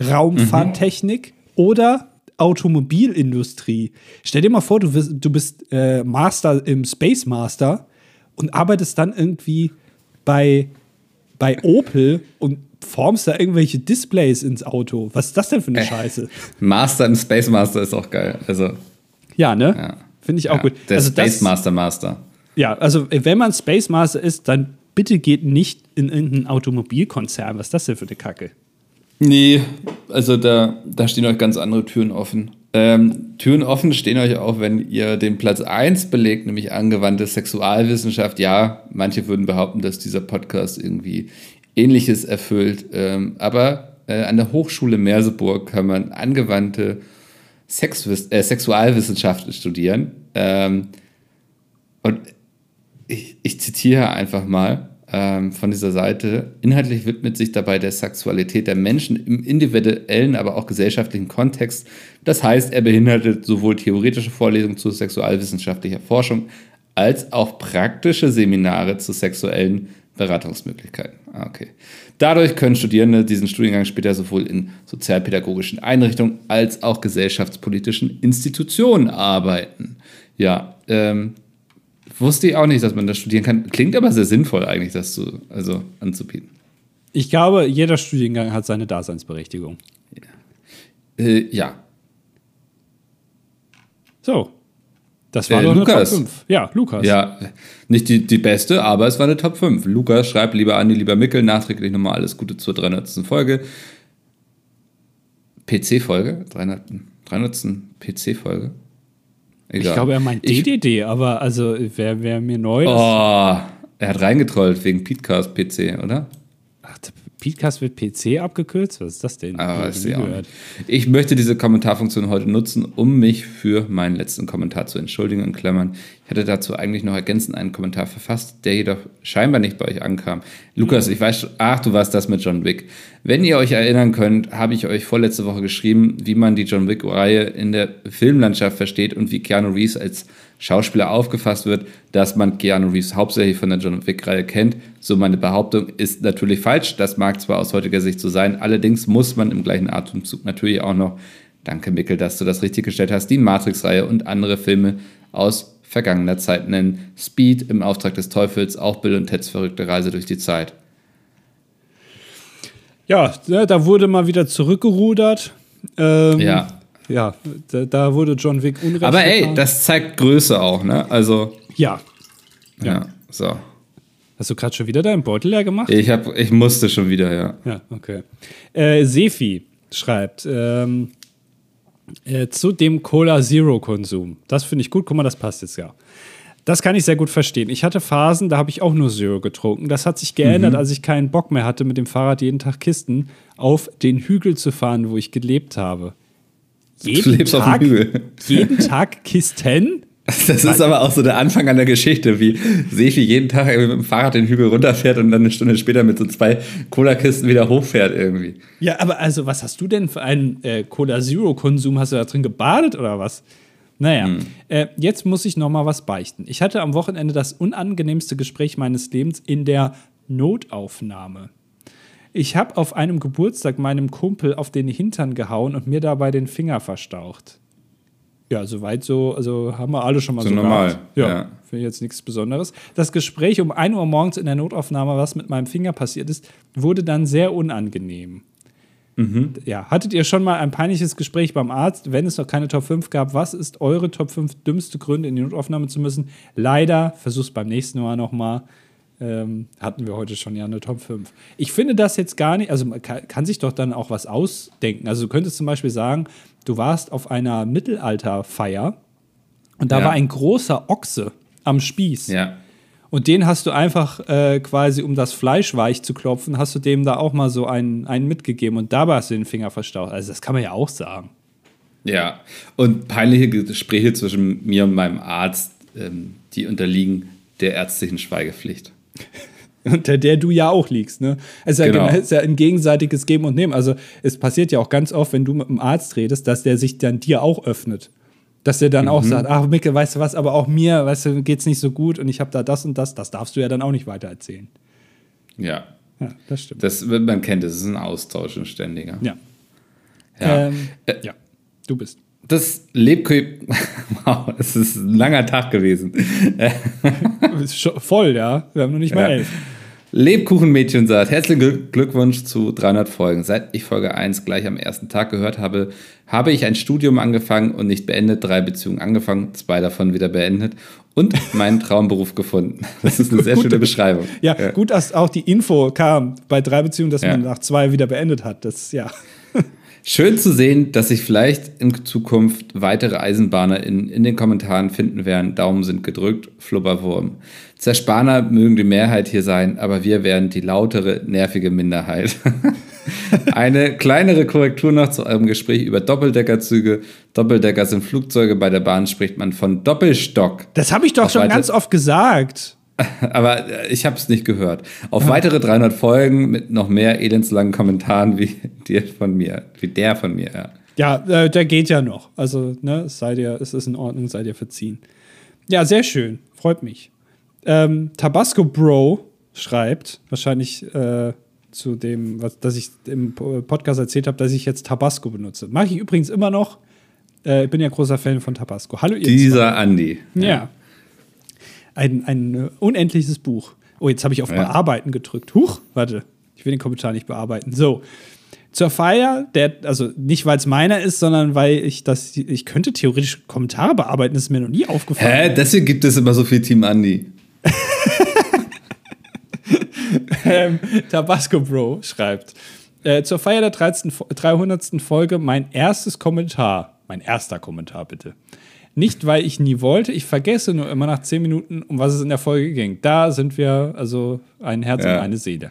Raumfahrttechnik oder Automobilindustrie. Stell dir mal vor, du, wirst, du bist äh, Master im Space Master und arbeitest dann irgendwie bei, bei Opel und formst da irgendwelche Displays ins Auto. Was ist das denn für eine Scheiße? Master im Space Master ist auch geil. Also, Ja, ne? ja. Finde ich auch ja, gut. Der also Space das, Master Master. Ja, also äh, wenn man Space Master ist, dann bitte geht nicht in irgendeinen Automobilkonzern. Was ist das denn für eine Kacke? Nee, also da, da stehen euch ganz andere Türen offen. Ähm, Türen offen stehen euch auch, wenn ihr den Platz 1 belegt, nämlich angewandte Sexualwissenschaft. Ja, manche würden behaupten, dass dieser Podcast irgendwie Ähnliches erfüllt. Ähm, aber äh, an der Hochschule Merseburg kann man angewandte Sexwiss äh, Sexualwissenschaften studieren. Ähm, und ich, ich zitiere einfach mal ähm, von dieser Seite. Inhaltlich widmet sich dabei der Sexualität der Menschen im individuellen, aber auch gesellschaftlichen Kontext. Das heißt, er beinhaltet sowohl theoretische Vorlesungen zu sexualwissenschaftlicher Forschung als auch praktische Seminare zu sexuellen Beratungsmöglichkeiten. Ah, okay. Dadurch können Studierende diesen Studiengang später sowohl in sozialpädagogischen Einrichtungen als auch gesellschaftspolitischen Institutionen arbeiten. Ja, ähm, wusste ich auch nicht, dass man das studieren kann. Klingt aber sehr sinnvoll eigentlich, das zu, also anzubieten. Ich glaube, jeder Studiengang hat seine Daseinsberechtigung. Ja. Äh, ja. So. Das war Äh, doch eine Lukas. Top 5. Ja, Lukas. Ja, nicht die, die beste, aber es war eine Top 5. Lukas schreibt, lieber Andi, lieber Mickel, nachträglich nochmal alles Gute zur 300. Folge. PC-Folge? 300. 300. PC-Folge? Ich glaube, er meint Ich- DDD, aber also wäre wär mir neu. Oh, er hat reingetrollt wegen Petecast PC, oder? Podcast wird PC abgekürzt? Was ist das denn? Nie ich. Ich möchte diese Kommentarfunktion heute nutzen, um mich für meinen letzten Kommentar zu entschuldigen. In Klammern. Ich hatte dazu eigentlich noch ergänzend einen Kommentar verfasst, der jedoch scheinbar nicht bei euch ankam. Lukas, ich weiß, schon- ach, du warst das mit John Wick. Wenn ihr euch erinnern könnt, habe ich euch vorletzte Woche geschrieben, wie man die John Wick-Reihe in der Filmlandschaft versteht und wie Keanu Reeves als Schauspieler aufgefasst wird, dass man Keanu Reeves hauptsächlich von der John Wick-Reihe kennt. So meine Behauptung ist natürlich falsch. Das mag zwar aus heutiger Sicht so sein, allerdings muss man im gleichen Atemzug natürlich auch noch, danke Mickel, dass du das richtig gestellt hast, die Matrix-Reihe und andere Filme aus vergangener Zeit nennen. Speed im Auftrag des Teufels, auch Bill und Teds verrückte Reise durch die Zeit. Ja, ne, da wurde mal wieder zurückgerudert. Ähm, Ja. Ja, da, da wurde John Wick unrecht. Aber ey, getan. das zeigt Größe auch, ne? Also, Ja. ja, so. Hast du gerade schon wieder deinen Beutel leer gemacht? Ich, hab, ich musste schon wieder, ja. Ja, okay. Äh, Sefi schreibt ähm, äh, zu dem Cola Zero Konsum. Das finde ich gut. Guck mal, das passt jetzt ja. Das kann ich sehr gut verstehen. Ich hatte Phasen, da habe ich auch nur Zero getrunken. Das hat sich geändert, als ich keinen Bock mehr hatte, mit dem Fahrrad jeden Tag Kisten auf den Hügel zu fahren, wo ich gelebt habe. Jeden Du lebst auf dem Hügel. Jeden Tag Kisten? Das ist aber auch so der Anfang an der Geschichte, wie Sefi jeden Tag mit dem Fahrrad den Hügel runterfährt und dann eine Stunde später mit so zwei Cola-Kisten wieder hochfährt irgendwie. Ja, aber also, was hast du denn für einen äh, Cola Zero Konsum? Hast du da drin gebadet oder was? Naja, äh, jetzt muss ich noch mal was beichten. Ich hatte am Wochenende das unangenehmste Gespräch meines Lebens in der Notaufnahme. Ich habe auf einem Geburtstag meinem Kumpel auf den Hintern gehauen und mir dabei den Finger verstaucht. Ja, soweit so, also haben wir alle schon mal So so, normal, gehabt. Ja, ja. finde ich jetzt nichts Besonderes. Das Gespräch um 1 Uhr morgens in der Notaufnahme, was mit meinem Finger passiert ist, wurde dann sehr unangenehm. Ja, hattet ihr schon mal ein peinliches Gespräch beim Arzt, wenn es noch keine Top 5 gab? Was ist eure Top 5 dümmste Gründe, in die Notaufnahme zu müssen? Leider, versuch's beim nächsten Mal nochmal. Ähm, hatten wir heute schon ja eine Top 5. Ich finde das jetzt gar nicht, also man kann, kann sich doch dann auch was ausdenken. Also du könntest zum Beispiel sagen, du warst auf einer Mittelalterfeier und da Ja. war ein großer Ochse am Spieß. Ja. Und den hast du einfach äh, quasi, um das Fleisch weich zu klopfen, hast du dem da auch mal so einen, einen mitgegeben und dabei hast du den Finger verstaucht. Also das kann man ja auch sagen. Ja. Und peinliche Gespräche zwischen mir und meinem Arzt, ähm, die unterliegen der ärztlichen Schweigepflicht. Unter der du ja auch liegst, ne? Es ist, ja, Genau. es ist ja ein gegenseitiges Geben und Nehmen. Also es passiert ja auch ganz oft, wenn du mit einem Arzt redest, dass der sich dann dir auch öffnet. Dass der dann auch Mhm. sagt, ach Micke, weißt du was, aber auch mir, weißt du, geht's nicht so gut und ich habe da das und das. Das darfst du ja dann auch nicht weiter erzählen. Ja. Ja, das stimmt. Das, man kennt es, es ist ein Austausch, ein ständiger. ja. Ja. Ähm, Äh, ja. Du bist. Das Lebkü... Wow, es ist ein langer Tag gewesen. Voll, ja. Wir haben noch nicht mal Ja. elf. Lebkuchenmädchen sagt, herzlichen Glück- Glückwunsch zu 300 Folgen. Seit ich Folge 1 gleich am ersten Tag gehört habe, habe ich ein Studium angefangen und nicht beendet, drei Beziehungen angefangen, zwei davon wieder beendet und meinen Traumberuf gefunden. Das ist eine sehr Gute- schöne Beschreibung. Ja, gut, dass auch die Info kam bei drei Beziehungen, dass Ja. man nach zwei wieder beendet hat. Das ja. Schön zu sehen, dass sich vielleicht in Zukunft weitere Eisenbahner in, in den Kommentaren finden werden. Daumen sind gedrückt, Flubberwurm. Zerspaner mögen die Mehrheit hier sein, aber wir werden die lautere, nervige Minderheit. Eine kleinere Korrektur noch zu eurem Gespräch über Doppeldeckerzüge. Doppeldecker sind Flugzeuge, bei der Bahn spricht man von Doppelstock. Das habe ich doch Auf schon ganz oft gesagt. Aber äh, ich habe es nicht gehört. Auf weitere 300 Folgen mit noch mehr elendslangen Kommentaren wie dir von mir, wie der von mir. Ja. Ja, äh, der geht ja noch. Also, ne, es sei dir, es ist in Ordnung, sei dir verziehen. Ja, sehr schön. Freut mich. Ähm, Tabasco Bro schreibt, wahrscheinlich äh, zu dem, was dass ich im Po- Podcast erzählt habe, dass ich jetzt Tabasco benutze. Mache ich übrigens immer noch. Äh, ich bin ja großer Fan von Tabasco. Hallo, ihr zwei. Dieser Andi. Ja. Ein, ein äh, unendliches Buch. Oh, jetzt habe ich auf Ja. Bearbeiten gedrückt. Huch, warte. Ich will den Kommentar nicht bearbeiten. So. Zur Feier, der, also nicht weil es meiner ist, sondern weil ich das, ich könnte theoretisch Kommentare bearbeiten, das ist mir noch nie aufgefallen. Hä? Deswegen gibt es immer so viel Team Andi. ähm, Tabasco Bro schreibt: äh, Zur Feier der 13, Fo- 300. Folge mein erstes Kommentar. Mein erster Kommentar, bitte. Nicht, weil ich nie wollte, ich vergesse nur immer nach 10 Minuten, um was es in der Folge ging. Da sind wir also ein Herz Ja. und eine Seele.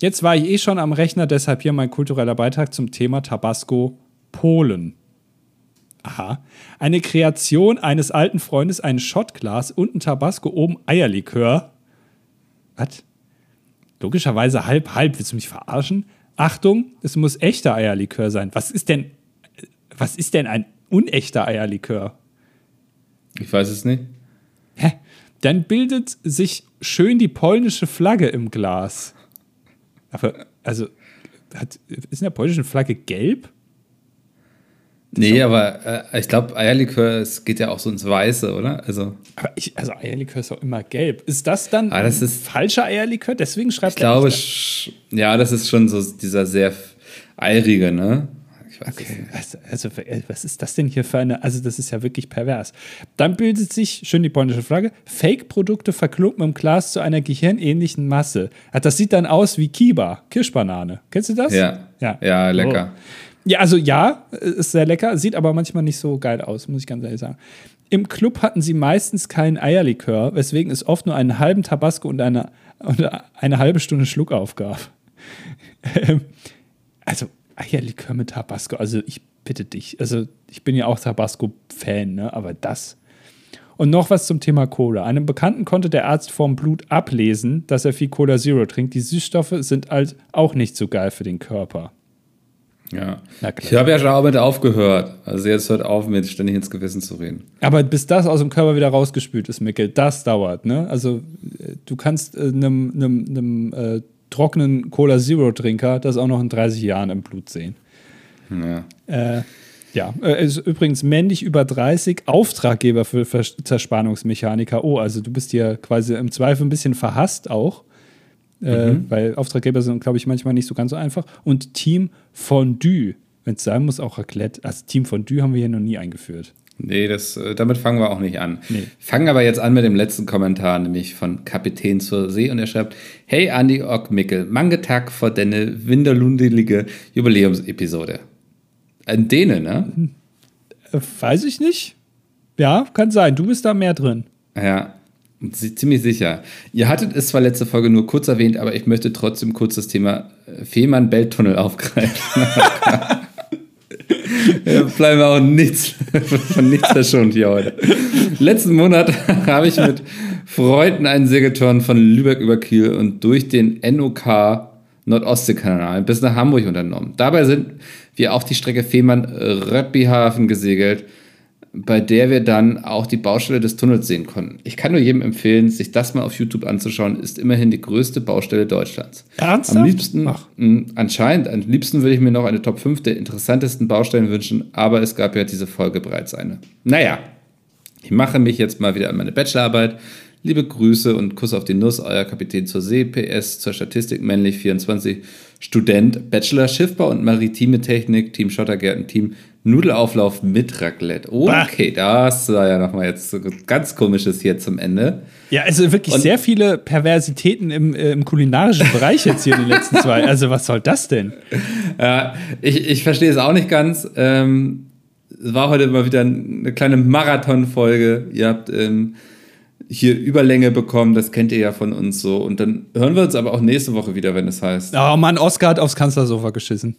Jetzt war ich eh schon am Rechner, deshalb hier mein kultureller Beitrag zum Thema Tabasco Polen. Aha. Eine Kreation eines alten Freundes, ein Shotglas und ein Tabasco oben Eierlikör. Was? Logischerweise halb, halb. Willst du mich verarschen? Achtung, es muss echter Eierlikör sein. Was ist denn, was ist denn ein unechter Eierlikör? Ich weiß es nicht. Hä? Dann bildet sich schön die polnische Flagge im Glas. Aber, also, hat, ist in der polnischen Flagge gelb? Nee, aber äh, ich glaube, Eierlikör, es geht ja auch so ins Weiße, oder? Also, Aber ich, also Eierlikör ist doch immer gelb. Ist das dann Ah, das ein ist- falscher Eierlikör? Deswegen schreibt ich glaube, er. ja, das ist schon so dieser sehr eirige, ne? Ich weiß es nicht. Was, also, äh, was ist das denn hier für eine? Also, das ist ja wirklich pervers. Dann bildet sich, schön die polnische Flagge, Fake-Produkte verklumpen im Glas zu einer gehirnähnlichen Masse. Ah, Das sieht dann aus wie Kiba, Kirschbanane. Kennst du das? Ja. Ja, Ja, lecker. Ja, also ja, ist sehr lecker, sieht aber manchmal nicht so geil aus, muss ich ganz ehrlich sagen. Im Club hatten sie meistens keinen Eierlikör, weswegen es oft nur einen halben Tabasco und eine, und eine halbe Stunde Schluck aufgab. Ähm, also Eierlikör mit Tabasco, also ich bitte dich, also ich bin ja auch Tabasco-Fan, ne? aber das. Und noch was zum Thema Cola. Einem Bekannten konnte der Arzt vom Blut ablesen, dass er viel Cola Zero trinkt. Die Süßstoffe sind halt auch nicht so geil für den Körper. Ja. Na klar. Ich habe ja schon auch mit aufgehört. Also jetzt hört auf, mir ständig ins Gewissen zu reden. Aber bis das aus dem Körper wieder rausgespült ist, Mickel, das dauert, ne? Also äh, du kannst äh, einem, einem, einem äh, trockenen Cola Zero Trinker das auch noch in 30 Jahren im Blut sehen. Ja. Äh, ja, äh, ist übrigens männlich über 30, Auftraggeber für Zerspannungsmechaniker. Oh, also du bist hier quasi im Zweifel ein bisschen verhasst auch. Äh, weil Auftraggeber sind, glaube ich, manchmal nicht so ganz so einfach. Und Team Fondue, wenn es sein muss, auch Raclette. Also Team Fondue haben wir hier noch nie eingeführt. Nee, das, äh, damit fangen wir auch nicht an. Nee. Fangen aber jetzt an mit dem letzten Kommentar, nämlich von Kapitän zur See. Und er schreibt: Hey Andi Ockmickel, mange Tag vor deine winterlundelige Jubiläumsepisode. Ein Däne, ne? Äh, weiß ich nicht. Ja, kann sein. Du bist da mehr drin. Ja, ziemlich sicher. Ihr hattet es zwar letzte Folge nur kurz erwähnt, aber ich möchte trotzdem kurz das Thema äh, Fehmarn-Belt-Tunnel aufgreifen. ja, bleiben wir auch nichts, von nichts verschont hier heute. Letzten Monat habe ich mit Freunden einen Segeltörn von Lübeck über Kiel und durch den NOK Nordostseekanal bis nach Hamburg unternommen. Dabei sind wir auch die Strecke Fehmarn-Röttbihafen gesegelt, bei der wir dann auch die Baustelle des Tunnels sehen konnten. Ich kann nur jedem empfehlen, sich das mal auf YouTube anzuschauen, ist immerhin die größte Baustelle Deutschlands. Ernsthaft? Am liebsten, mh, anscheinend, am liebsten würde ich mir noch eine Top 5 der interessantesten Baustellen wünschen, aber es gab ja diese Folge bereits eine. Naja, ich mache mich jetzt mal wieder an meine Bachelorarbeit. Liebe Grüße und Kuss auf die Nuss, euer Kapitän zur See, PS zur Statistik männlich 24. Student, Bachelor Schiffbau und Maritime Technik, Team Schottergärten, Team Nudelauflauf mit Raclette. Okay, das war ja nochmal jetzt so ganz komisches hier zum Ende. Ja, also wirklich und sehr viele Perversitäten im, äh, im kulinarischen Bereich jetzt hier in den letzten zwei. Also was soll das denn? Ja, ich, ich verstehe es auch nicht ganz. Ähm, es war heute mal wieder eine kleine Marathon-Folge. Ihr habt ähm, hier Überlänge bekommen, das kennt ihr ja von uns so. Und dann hören wir uns aber auch nächste Woche wieder, wenn es heißt. Oh Mann, Oscar hat aufs Kanzlersofa geschissen.